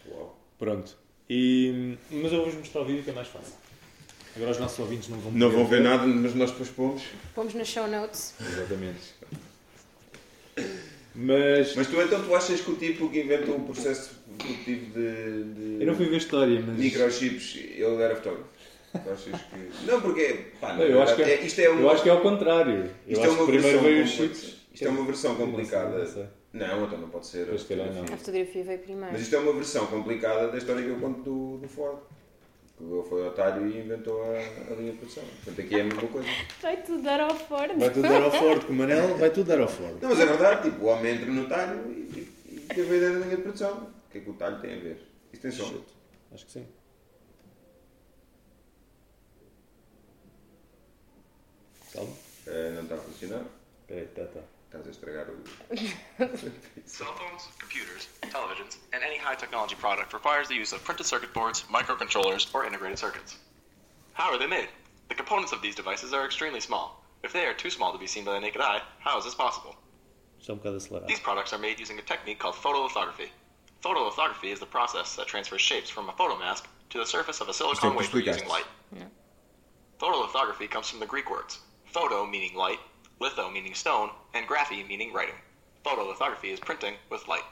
yeah. Uau. Pronto. E, mas eu vou-vos mostrar o vídeo que é mais fácil. Agora os nossos ouvintes não vão Não vão ver nada, mas nós depois pomos. Pomos nas show notes. Exatamente. Mas, Mas tu então tu achas que o tipo que inventou o processo produtivo de, de eu não fui ver a história, mas microchips, ele era fotógrafo? Tu achas que... Não, porque pá, Não, eu acho que é- é- isto é uma, eu acho que é ao contrário. isto eu é uma primeiro versão veio os chips. Isto é uma versão Não sei, complicada. não sei. Não, então não pode ser. Calhar não. A fotografia veio primeiro. Mas isto é uma versão complicada da história que eu conto do, do Ford. Que ele foi otário e inventou a, a linha de produção. Portanto, aqui é a mesma coisa. Vai tudo dar ao Ford. Vai tudo dar ao Ford, com o Manel vai tudo dar ao Ford. Não, mas é verdade, tipo, o homem entra no talho e, e, e teve a ideia da linha de produção. O que é que o talho tem a ver? Isto tem som. Acho que sim. Calma. Eh, não está a funcionar. Espera aí, tá, tá. Estás a. Cell phones, computers, televisions, and any high technology product requires the use of printed circuit boards, microcontrollers, or integrated circuits. How are they made? The components of these devices are extremely small. If they are too small to be seen by the naked eye, how is this possible? Está bocado acelerado. These products are made using a technique called photolithography. Photolithography is the process that transfers shapes from a photomask to the surface of a silicon wafer using light. Yeah. Photolithography comes from the Greek words photo meaning light, litho meaning stone, and graphy meaning writing. Photolithography is printing with light.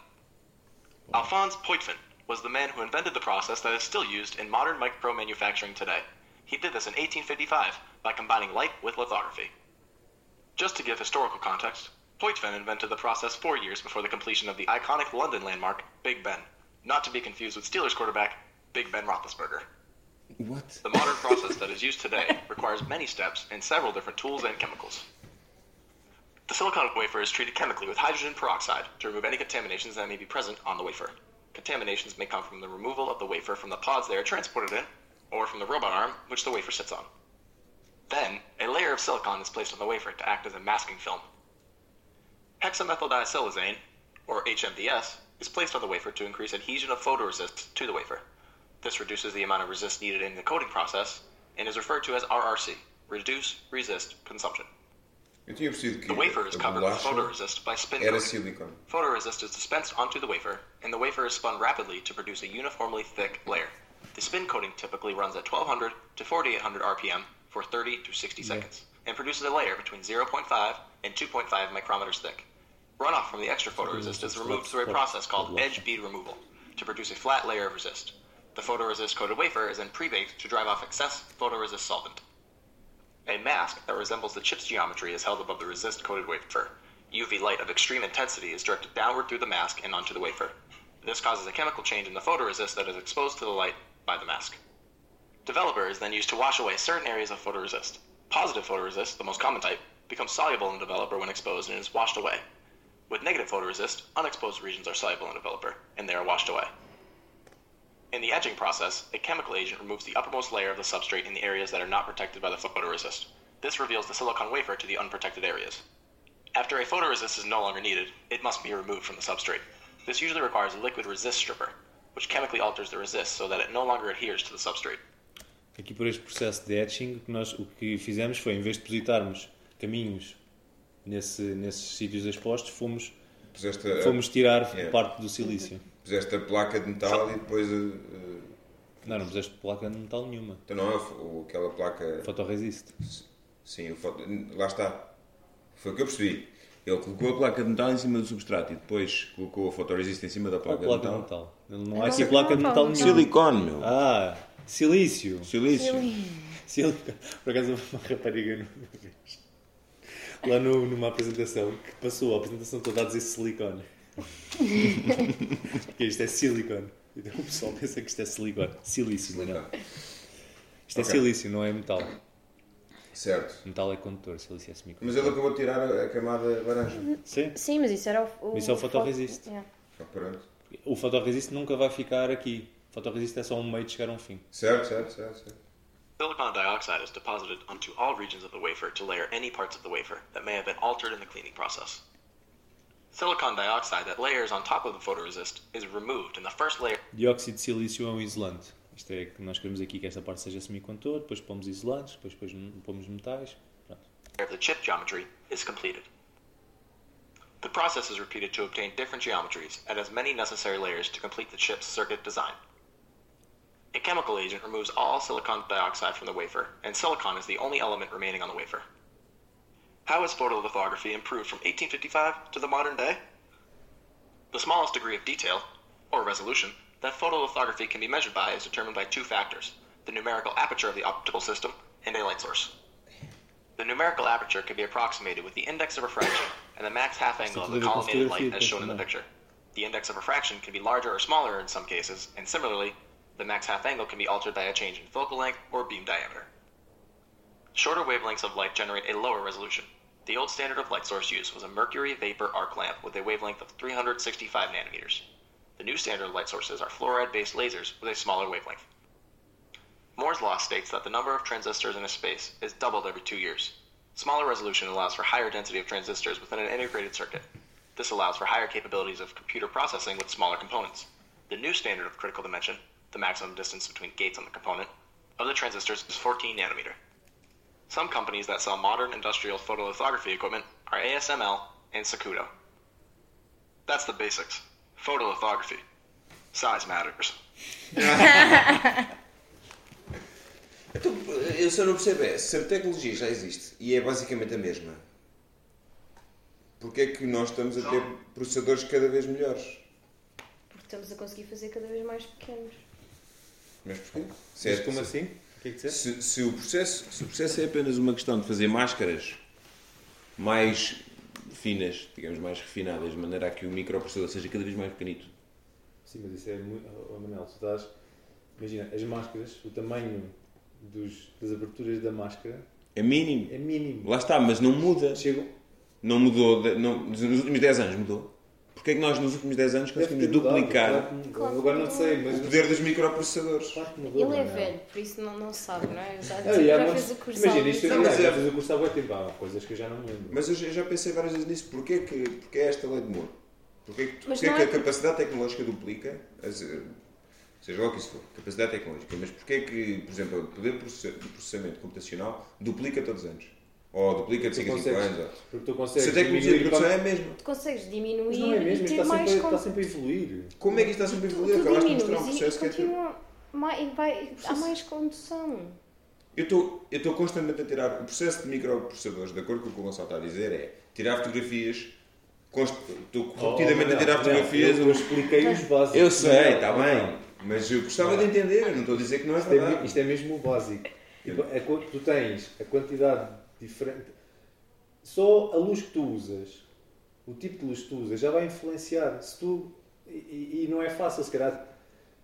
Alphonse Poitvin was the man who invented the process that is still used in modern micro manufacturing today. He did this in 1855 by combining light with lithography. Just to give historical context, Poitvin invented the process four years before the completion of the iconic London landmark, Big Ben, not to be confused with Steelers quarterback Big Ben Roethlisberger. What? The modern process that is used today requires many steps and several different tools and chemicals. The silicon wafer is treated chemically with hydrogen peroxide to remove any contaminations that may be present on the wafer. Contaminations may come from the removal of the wafer from the pods they are transported in, or from the robot arm which the wafer sits on. Then, a layer of silicon is placed on the wafer to act as a masking film. Hexamethyldisilazane, or HMDS, is placed on the wafer to increase adhesion of photoresist to the wafer. This reduces the amount of resist needed in the coating process and is referred to as RRC, reduce resist consumption. The wafer is a covered with photoresist by spin era coating. silicone. Photoresist is dispensed onto the wafer, and the wafer is spun rapidly to produce a uniformly thick layer. The spin coating typically runs at 1200 to 4800 RPM for 30 to 60 seconds, and produces a layer between 0.5 and 2.5 micrometers thick. Runoff from the extra photoresist is removed through a process called edge bead removal to produce a flat layer of resist. The photoresist coated wafer is then pre-baked to drive off excess photoresist solvent. A mask that resembles the chip's geometry is held above the resist coated wafer. UV light of extreme intensity is directed downward through the mask and onto the wafer. This causes a chemical change in the photoresist that is exposed to the light by the mask. Developer is then used to wash away certain areas of photoresist. Positive photoresist, the most common type, becomes soluble in developer when exposed and is washed away. With negative photoresist, unexposed regions are soluble in developer, and they are washed away. In the etching process, a chemical agent removes the uppermost layer of the substrate in the areas that are not protected by the photoresist. This reveals the silicon wafer to the unprotected areas. After a photoresist is no longer needed, it must be removed from the substrate. This usually requires a liquid resist stripper, which chemically alters the resist so that it no longer adheres to the substrate. Aqui por este processo de etching, o que nós, o que fizemos foi, em vez de depositarmos caminhos nesse, nesses sítios expostos, fomos, Puseste fomos tirar Yeah. parte do silício. Puseste a placa de metal e depois. uh, Não, não puseste placa de metal nenhuma. então não é o- aquela placa. Fotoresist. Sim, o foto... lá está. Foi o que eu percebi. Ele colocou a placa de metal em cima do substrato e depois colocou a fotoresist em cima da placa, placa de de metal. metal? Não há Não, aqui não, placa de metal nenhuma. Silicone, meu. Ah, silício. Silício. Silicone. Por acaso uma rapariga uma vez, lá no- numa apresentação que passou a apresentação toda a dizer silicone. Porque isto é silicone. Então o pessoal pensa que isto é silicone. Silício, mas não. Isto é silício, não é metal. Certo. Metal é condutor, silício é Mas semicondutor. ele acabou de tirar a, a camada laranja. Sim. Sim, mas isso era o. o Isso é o fotoresist. foto- yeah. Ah, pronto. O fotoresist nunca vai ficar aqui. O fotoresist é só um meio de chegar a um fim. Certo, certo, certo. certo. Silicon dioxide is deposited onto all regions of the wafer to layer any parts of the wafer that may have been altered in the cleaning process. Silicon dioxide that layers on top of the photoresist is removed and the first layer Dióxido de silício é um isolante. Isto é que nós queremos aqui que esta parte seja semicondutor, depois pomos isolantes, depois, depois pomos metais. Pronto. the chip geometry is completed. The process is repeated to obtain different geometries at as many necessary layers to complete the chip's circuit design. A chemical agent removes all silicon dioxide from the wafer, and silicon is the only element remaining on the wafer. How has photolithography improved from 1855 to the modern day? The smallest degree of detail, or resolution, that photolithography can be measured by is determined by two factors the numerical aperture of the optical system and a light source. The numerical aperture can be approximated with the index of refraction and the max half angle of the collimated light as shown in the picture. The index of refraction can be larger or smaller in some cases, and similarly, the max half angle can be altered by a change in focal length or beam diameter. Shorter wavelengths of light generate a lower resolution. The old standard of light source use was a mercury vapor arc lamp with a wavelength of 365 nanometers. The new standard light sources are fluoride-based lasers with a smaller wavelength. Moore's law states that the number of transistors in a space is doubled every two years. Smaller resolution allows for higher density of transistors within an integrated circuit. This allows for higher capabilities of computer processing with smaller components. The new standard of critical dimension, the maximum distance between gates on the component, of the transistors is 14 nanometer. Some companies that sell modern industrial photolithography equipment are ASML and Sakudo. That's the basics. Photolithography. Size matters. Então, eu só não percebo é, se a tecnologia já existe e é basicamente a mesma, porque é que nós estamos a ter processadores cada vez melhores? Porque estamos a conseguir fazer cada vez mais pequenos. Mas porquê? Se, Mas é- como se- assim? Que é que se, se o processo, se o processo é apenas uma questão de fazer máscaras mais finas, digamos mais refinadas, de maneira a que o microprocessador seja cada vez mais pequenito. Sim, mas isso é muito. Oh, Manel, tu estás. Imagina, as máscaras, o tamanho dos, das aberturas da máscara É mínimo. é mínimo. Lá está, mas não muda. Chegam. Não mudou, não, nos últimos 10 anos mudou. Porquê é que nós nos últimos 10 anos Deve conseguimos mudado, duplicar claro que mudou. Agora não sei, mas. o poder dos microprocessadores? Claro mudou, Ele é velho, por isso não, não sabe, não é? Já, Ah, já, mas- fez o curso Imagina, há isto é Não, já mas fez é- o curso há muito tempo. Há coisas que eu já não me lembro. Mas eu já já pensei várias vezes nisso. Porquê é que, porquê é esta lei de Moore? Porquê, porquê que é a capacidade tecnológica duplica, as- seja lá o que isso for, capacidade tecnológica, mas porquê é que, por exemplo, o poder de processamento computacional duplica todos os anos? Ou duplica de Tu 5 a 5 consegues- anos? Porque tu Se consegues. a tecnologia de diminuir produção é a mesma, Tu consegues Mas diminuir não é mesmo, e isto está mais sempre, está sempre a evoluir. como é que isto está sempre a evoluir? Acabaste de mostrar um e, processo que é continua mais, vai, há mais condução. Eu estou eu estou constantemente a tirar. O processo de microprocessadores, de acordo com o que o Gonçalo está a dizer, é tirar fotografias. const- Estou repetidamente a tirar fotografias. Oh, Eu, eu expliquei os básicos. Eu sei, está bem. Mas eu gostava de entender, não estou a dizer que não é Isto é, verdade. me- isto é mesmo o básico. Tipo, co- tu tens a quantidade diferente. Só a luz que tu usas, o tipo de luz que tu usas, já vai influenciar. Se tu, e, e- não é fácil, se calhar,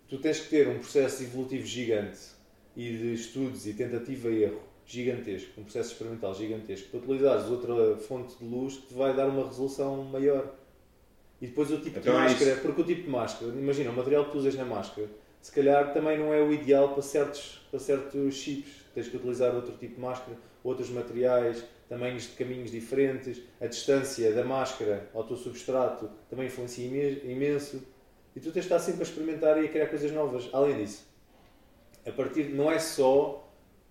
tu tens que ter um processo evolutivo gigante e de estudos e tentativa e erro gigantesco, um processo experimental gigantesco, para utilizares outra fonte de luz que te vai dar uma resolução maior. E depois o tipo Então de é máscara, isso. porque o tipo de máscara, imagina, o material que tu usas na máscara, se calhar também não é o ideal para certos, para certos chips. Tens que utilizar outro tipo de máscara, outros materiais, tamanhos de caminhos diferentes, a distância da máscara ao teu substrato também influencia imen- imenso. E tu tens de estar sempre a experimentar e a criar coisas novas. Além disso, a partir não é só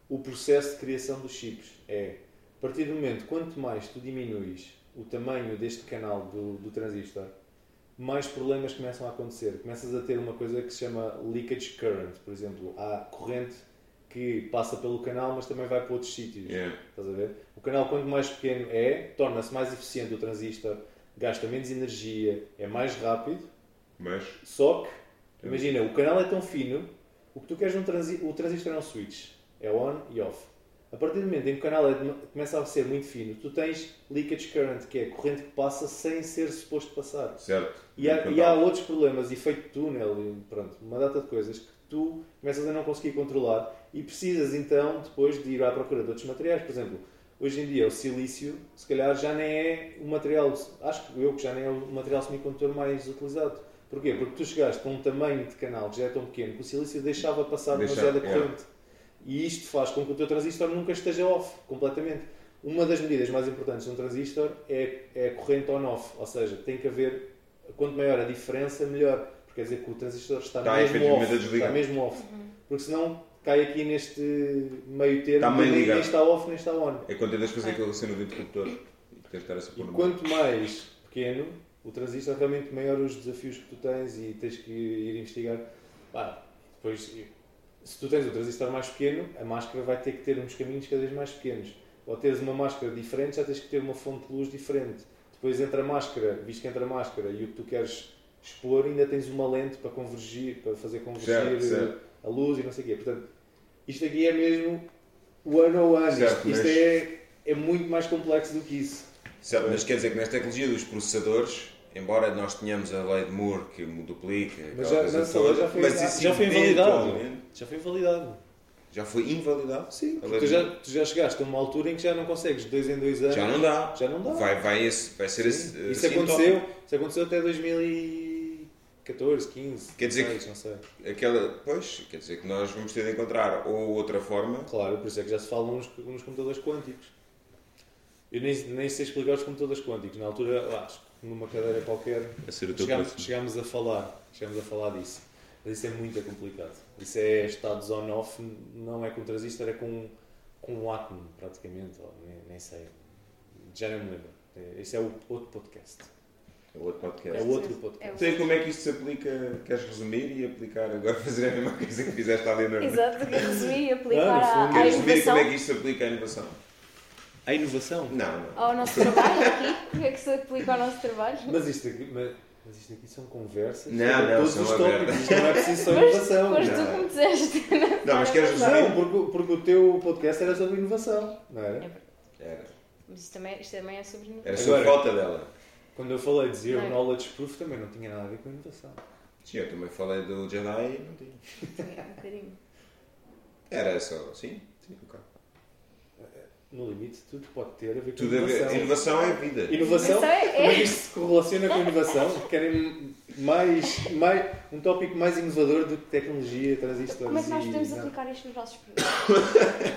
o processo de criação dos chips, é a partir do momento quanto mais tu diminuis o tamanho deste canal do, do transistor, mais problemas começam a acontecer. Começas a ter uma coisa que se chama leakage current, por exemplo, há corrente que passa pelo canal, mas também vai para outros sítios. Yeah. Estás a ver? O canal, quanto mais pequeno é, torna-se mais eficiente o transistor, gasta menos energia, é mais rápido, Mas, só que, imagina, o canal é tão fino, o que tu queres num transi o transistor é um switch, é on e off. A partir do momento em que o canal é de- começa a ser muito fino, tu tens leakage current, que é a corrente que passa sem ser suposto passar. certo. E há, Muito e há bom. outros problemas, efeito túnel, e pronto, uma data de coisas que tu começas a não conseguir controlar e precisas então depois de ir à procura de outros materiais. Por exemplo, hoje em dia o silício, se calhar já nem é o material, acho que eu que já nem é o material semicondutor mais utilizado. Porquê? Porque tu chegaste com um tamanho de canal que já é tão pequeno que o silício deixava passar Deixa- demasiada yeah. corrente. E isto faz com que o teu transistor nunca esteja off completamente. Uma das medidas mais importantes de um transistor é, é a corrente on-off, ou seja, tem que haver, quanto maior a diferença, melhor. Porque quer dizer que o transistor está, Está mesmo off. Está mesmo off. Porque senão cai aqui neste meio termo, Está meio que nem ligado. está off nem está on. É quando tentas fazer aquele cena do interruptor. E tens de estar a se E quanto mais pequeno o transistor, realmente maior os desafios que tu tens e tens que ir investigar. Pá, depois, se tu tens o transistor mais pequeno, a máscara vai ter que ter uns caminhos cada vez mais pequenos. Ou teres uma máscara diferente, já tens que ter uma fonte de luz diferente. Depois, entre a máscara, visto que entre a máscara e o que tu queres expor, ainda tens uma lente para convergir, para fazer convergir Certo, certo. A luz e não sei o quê. Portanto, isto aqui é mesmo one on one. Certo, Isto, isto mas- é, é muito mais complexo do que isso. Certo, mas quer dizer que nesta tecnologia dos processadores, embora nós tenhamos a lei de Moore que duplica, Mas já- toda, lei já foi- mas isso já foi invalidado. Já foi validado. Já foi invalidado? Sim, porque tu já, tu já chegaste a uma altura em que já não consegues, dois em dois anos. Já não dá. Já não dá. Vai, vai, esse, vai ser esse. Sim. Isso assim, aconteceu, top. isso aconteceu até 2014, 15. Quer dizer 16, não sei. Aquela, pois, quer dizer que nós vamos ter de encontrar ou outra forma. Claro, por isso é que já se fala nos, nos computadores quânticos. Eu nem, nem sei explicar os computadores quânticos. Na altura, que numa cadeira qualquer, A chegámos, chegámos a falar. Chegámos a falar disso. Mas isso é muito complicado. Isso é estados on-off, não é com transistor, é com, com um átomo, praticamente. Ou nem, nem sei. Já não me lembro. É- Esse é outro podcast. É outro podcast. É outro podcast. Sei como é que isto se aplica. Queres resumir e aplicar agora fazer a mesma coisa que fizeste ali na Exato, que resumir e aplicar Ah, à, à Queres resumir como é que isto se aplica à inovação? A inovação? Não, não. Ao nosso trabalho aqui, como é que se aplica ao nosso trabalho? Mas isto aqui, mas, mas isto aqui são conversas Não, sobre não, todos são os tópicos. Isto não é preciso só inovação. mas tu como disseste. Não, mas queres resumir? Não, porque, porque o teu podcast era sobre inovação, não era? Era. Mas isto também, isto também é sobre inovação. Era sobre Agora- falta dela. Quando eu falei de Zero Não. Knowledge Proof também não tinha nada a ver com inovação. Sim, eu também falei do Jedi e não tinha. Também é um bocadinho. Era só, sim? Sim, ok. No limite, tudo pode ter a ver com Tudo a ver. inovação. Inovação é vida. Inovação? É- Como é que isto se correlaciona com inovação? Querem mais, mais, um tópico mais inovador do que tecnologia, transistores Como é que nós podemos aplicar isto nos nossos projetos?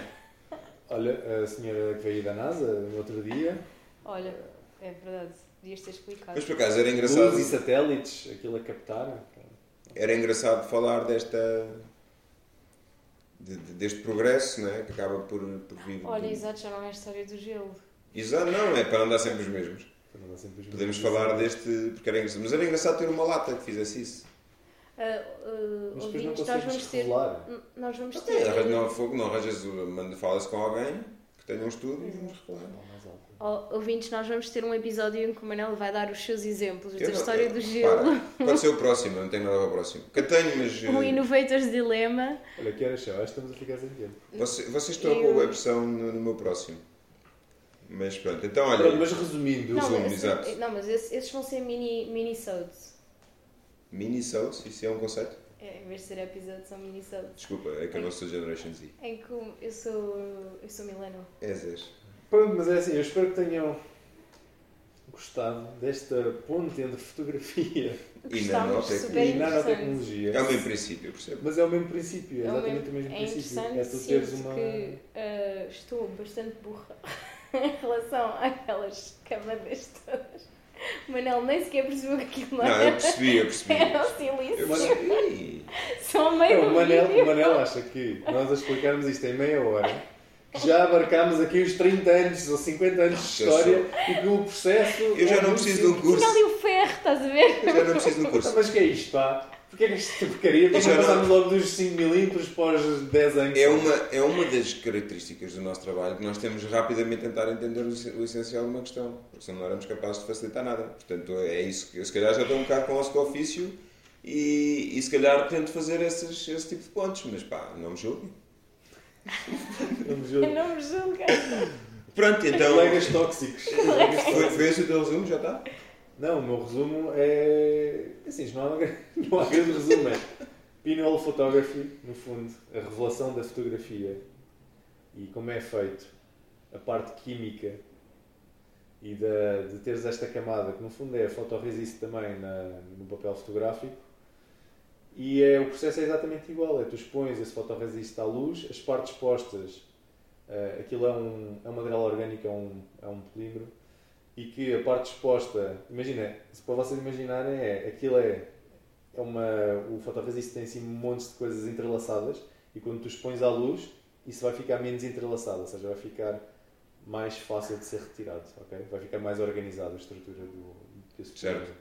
Olha, a senhora que veio da NASA no outro dia, Olha, é verdade, devias ter explicado. Mas por acaso era engraçado. luz e satélites, aquilo a captar. Era engraçado falar desta. de- de- deste progresso, não é? Que acaba por, por vir. Olha, exato, já não é a história do gelo. Exato, não, é para não dar sempre os mesmos. Não sempre os Podemos mesmos falar deste. porque era engraçado. Mas era engraçado ter uma lata que fizesse isso. Depois não ouvintes, nós vamos ter. revelar. Nós vamos Não, ter. não, fogo, não arranjas. Fala-se com alguém que tenha um estudo e vamos falar. Ó, Ouvintes, nós vamos ter um episódio em que o Manel vai dar os seus exemplos da Eu não- história do para, gelo. Pode ser o próximo, não tenho nada para o próximo. Que tenho, mas. Um eh, Innovators Dilemma. Olha, que horas são? Acho que estamos a ficar sem tempo. Você- vocês trocam Eu- a versão no, no meu próximo. Mas pronto, então olha. Pronto, mas resumindo, Não, Resumo, mas, exato. não, mas esses, esses vão ser mini, mini sodes. Mini sodes, isso é um conceito? É, em vez de ser episódio, são mini-subs. Desculpa, é que eu não sou Generation Z. Em que eu sou. Eu sou millennial. És, és. Pronto, mas é assim, eu espero que tenham gostado desta ponte entre fotografia E nanotecnologia. e. É o mesmo princípio, percebe? Mas é o mesmo princípio, é É o exatamente o mesmo É princípio. interessante, É tu teres uma. que ah, estou bastante burra em relação àquelas camadas todas. O Manel nem sequer percebeu que aquilo não Não, eu era. percebi, eu percebi. Era um Eu silício. percebi. Só meio Não, o, Manel, vídeo. o Manel acha que nós a explicarmos isto em meia hora, já abarcámos aqui os 30 anos ou 50 anos de Já história e que o processo. Eu já é não preciso de um curso. Tinha ali o ferro, estás a ver? Eu já não preciso de um Ah, curso. Mas que é isto, pá? Porquê é que esta porcaria? Porque já não passámos logo dos 5 milímetros para os 10 anos. É uma, é uma das características do nosso trabalho que nós temos rapidamente tentar entender o, o essencial de uma questão, porque senão não éramos capazes de facilitar nada. Portanto, é isso que eu se calhar já estou um bocado com o nosso ofício e, e se calhar tento fazer esses, esse tipo de pontos, mas pá, não me julguem. Vamos Eu ver. não me julgo. Pronto, então. Colegas tóxicos. Esse o teu resumo? Já está? Não, o meu resumo é. Assim, isto não há, não há grande resumo. É Pinhole Photography, no fundo, a revelação da fotografia e como é feito, a parte química e da, de teres esta camada, que no fundo é a fotorresist também na, no papel fotográfico. E é, o processo é exatamente igual: é tu expões esse fotorresist à luz, as partes expostas, eh, aquilo é um, é um material orgânico, é um, é um polímero e que a parte exposta, imagina, se para vocês imaginarem é, aquilo é, é uma, o fotorresist tem assim montes de coisas entrelaçadas e quando tu expões à luz, isso vai ficar menos entrelaçado, ou seja, vai ficar mais fácil de ser retirado, ok? Vai ficar mais organizada a estrutura do, desse Certo.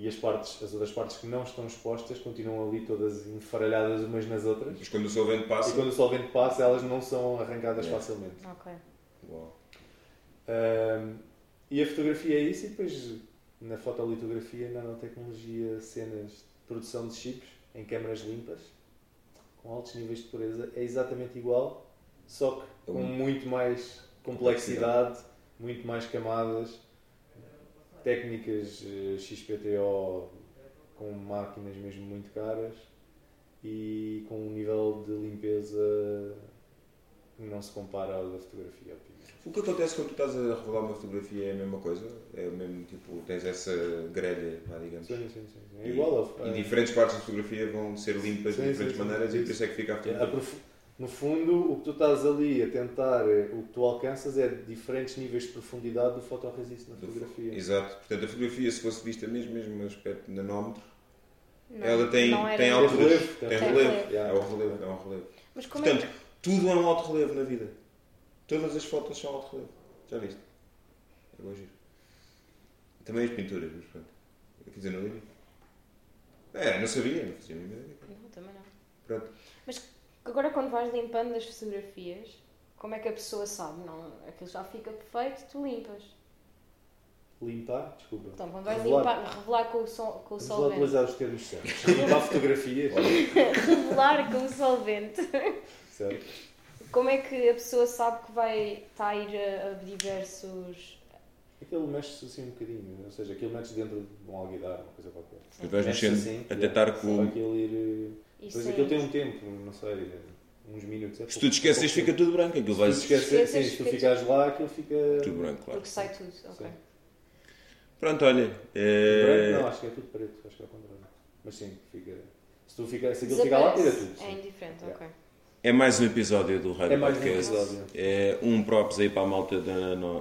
E as partes, as outras partes que não estão expostas continuam ali todas enfaralhadas umas nas outras. Mas quando o solvente passa. E quando o solvente passa, elas não são arrancadas Yeah. facilmente. Ok. Uau. Ahm, e a fotografia é isso, e depois na fotolitografia, nanotecnologia, cenas de produção de chips em câmaras limpas, com altos níveis de pureza, é exatamente igual, só que com Hum. muito mais complexidade, muito mais camadas, técnicas eh, XPTO com máquinas mesmo muito caras e com um nível de limpeza que não se compara ao da fotografia. O que acontece quando tu estás a revelar uma fotografia é a mesma coisa? É o mesmo tipo, tens essa grelha, digamos. Sim, sim, sim. sim. É E- igual a, E diferentes partes da fotografia vão ser limpas Sim, de diferentes sim, sim. maneiras e por isso é que fica a a fotografia. No fundo, o que tu estás ali a tentar, eh, o que tu alcanças é diferentes níveis de profundidade do fotorresist na Do- fotografia. Exato. Portanto, a fotografia, se fosse vista mesmo, mesmo no aspecto nanómetro, Não, ela tem, tem alturas. relevo, Tem tem relevo. relevo. É um relevo. É um relevo. Mas como é Portanto, tudo é um alto relevo na vida. Todas as fotos são alto relevo. Já viste? É bom giro. Também as pinturas, mas pronto. Quer dizer, no livro. É, não sabia, não fazia a mínima ideia. Não, também não. Pronto. Agora quando vais limpando as fotografias, como é que a pessoa sabe? Não, aquilo já fica perfeito, tu limpas. Limpar, desculpa. Então, quando vais Revelar. limpar, revelar com o, sol, com o Vamos solvente. utilizar os termos certos. Limpar fotografias, Revelar com o solvente. certo? Como é que a pessoa sabe que vai estar a ir a, a diversos. Aquilo mexe-se assim um bocadinho, ou seja, aquilo metes dentro de um alguidar, uma coisa qualquer. Tu vais mexendo assim, a tentar com. aquilo ir. Isso Depois é- aquilo tem um tempo, não sei, uns minutos. é Se tu te esqueces, pouco fica tudo branco. Aquilo vai Se tu esqueces, sim, se tu fica ficares lá, aquilo fica. tudo branco, claro. Porque sai tudo. Ok. Sim. Pronto, olha. Branco, é, não, acho que é tudo preto, acho que é ao contrário. Mas sim, fica. Se, tu fica, se aquilo ficar lá, tira tudo. É sim. indiferente, Yeah. ok. É mais um episódio do Rádio É mais um Podcast. episódio. É um props aí para a malta da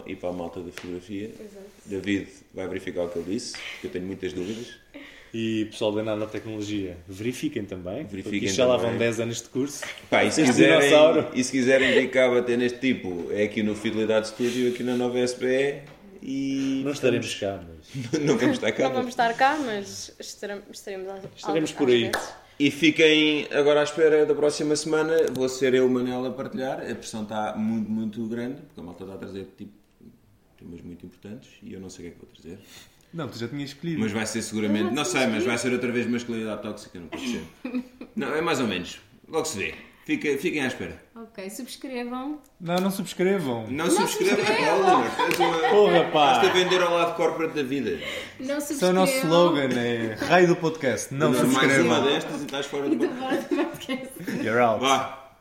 e para a malta da fotografia. Exato. David vai verificar o que ele disse, porque eu tenho muitas dúvidas. E pessoal da nanotecnologia, verifiquem também. Verifiquem porque já lá vão 10 anos de curso. Pá, e se quiserem, e se quiserem brincar a bater neste tipo, é aqui no Fidelidade Studio, aqui na Nova SBE e Não estaremos cá, mas. não vamos estar cá. Não vamos estar cá, mas estaremos, estaremos, Estaremos por aí. vezes. E fiquem agora à espera da próxima semana. Vou ser eu, Manel, a partilhar. A pressão está muito, muito grande, porque a malta está a trazer tipo, temas muito importantes e eu não sei o que é que vou trazer. Não, tu já tinhas escolhido. Mas vai ser seguramente, não sei, mas vai ser outra vez masculinidade tóxica, não pode ser. Não, é mais ou menos. Logo se vê. Fica, fiquem à espera. Ok, subscrevam. Não, não subscrevam. Não, subscrevam subscrevam. Tens uma... Porra, pá. Estás a vender ao lado corporate da vida. Não Esse é o subscrevam. nosso slogan, é raio do podcast. Não Mais uma subscrevam. destas e estás fora do podcast. You're out. Vá.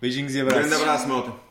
Beijinhos e Um abraços. grande abraço, malta.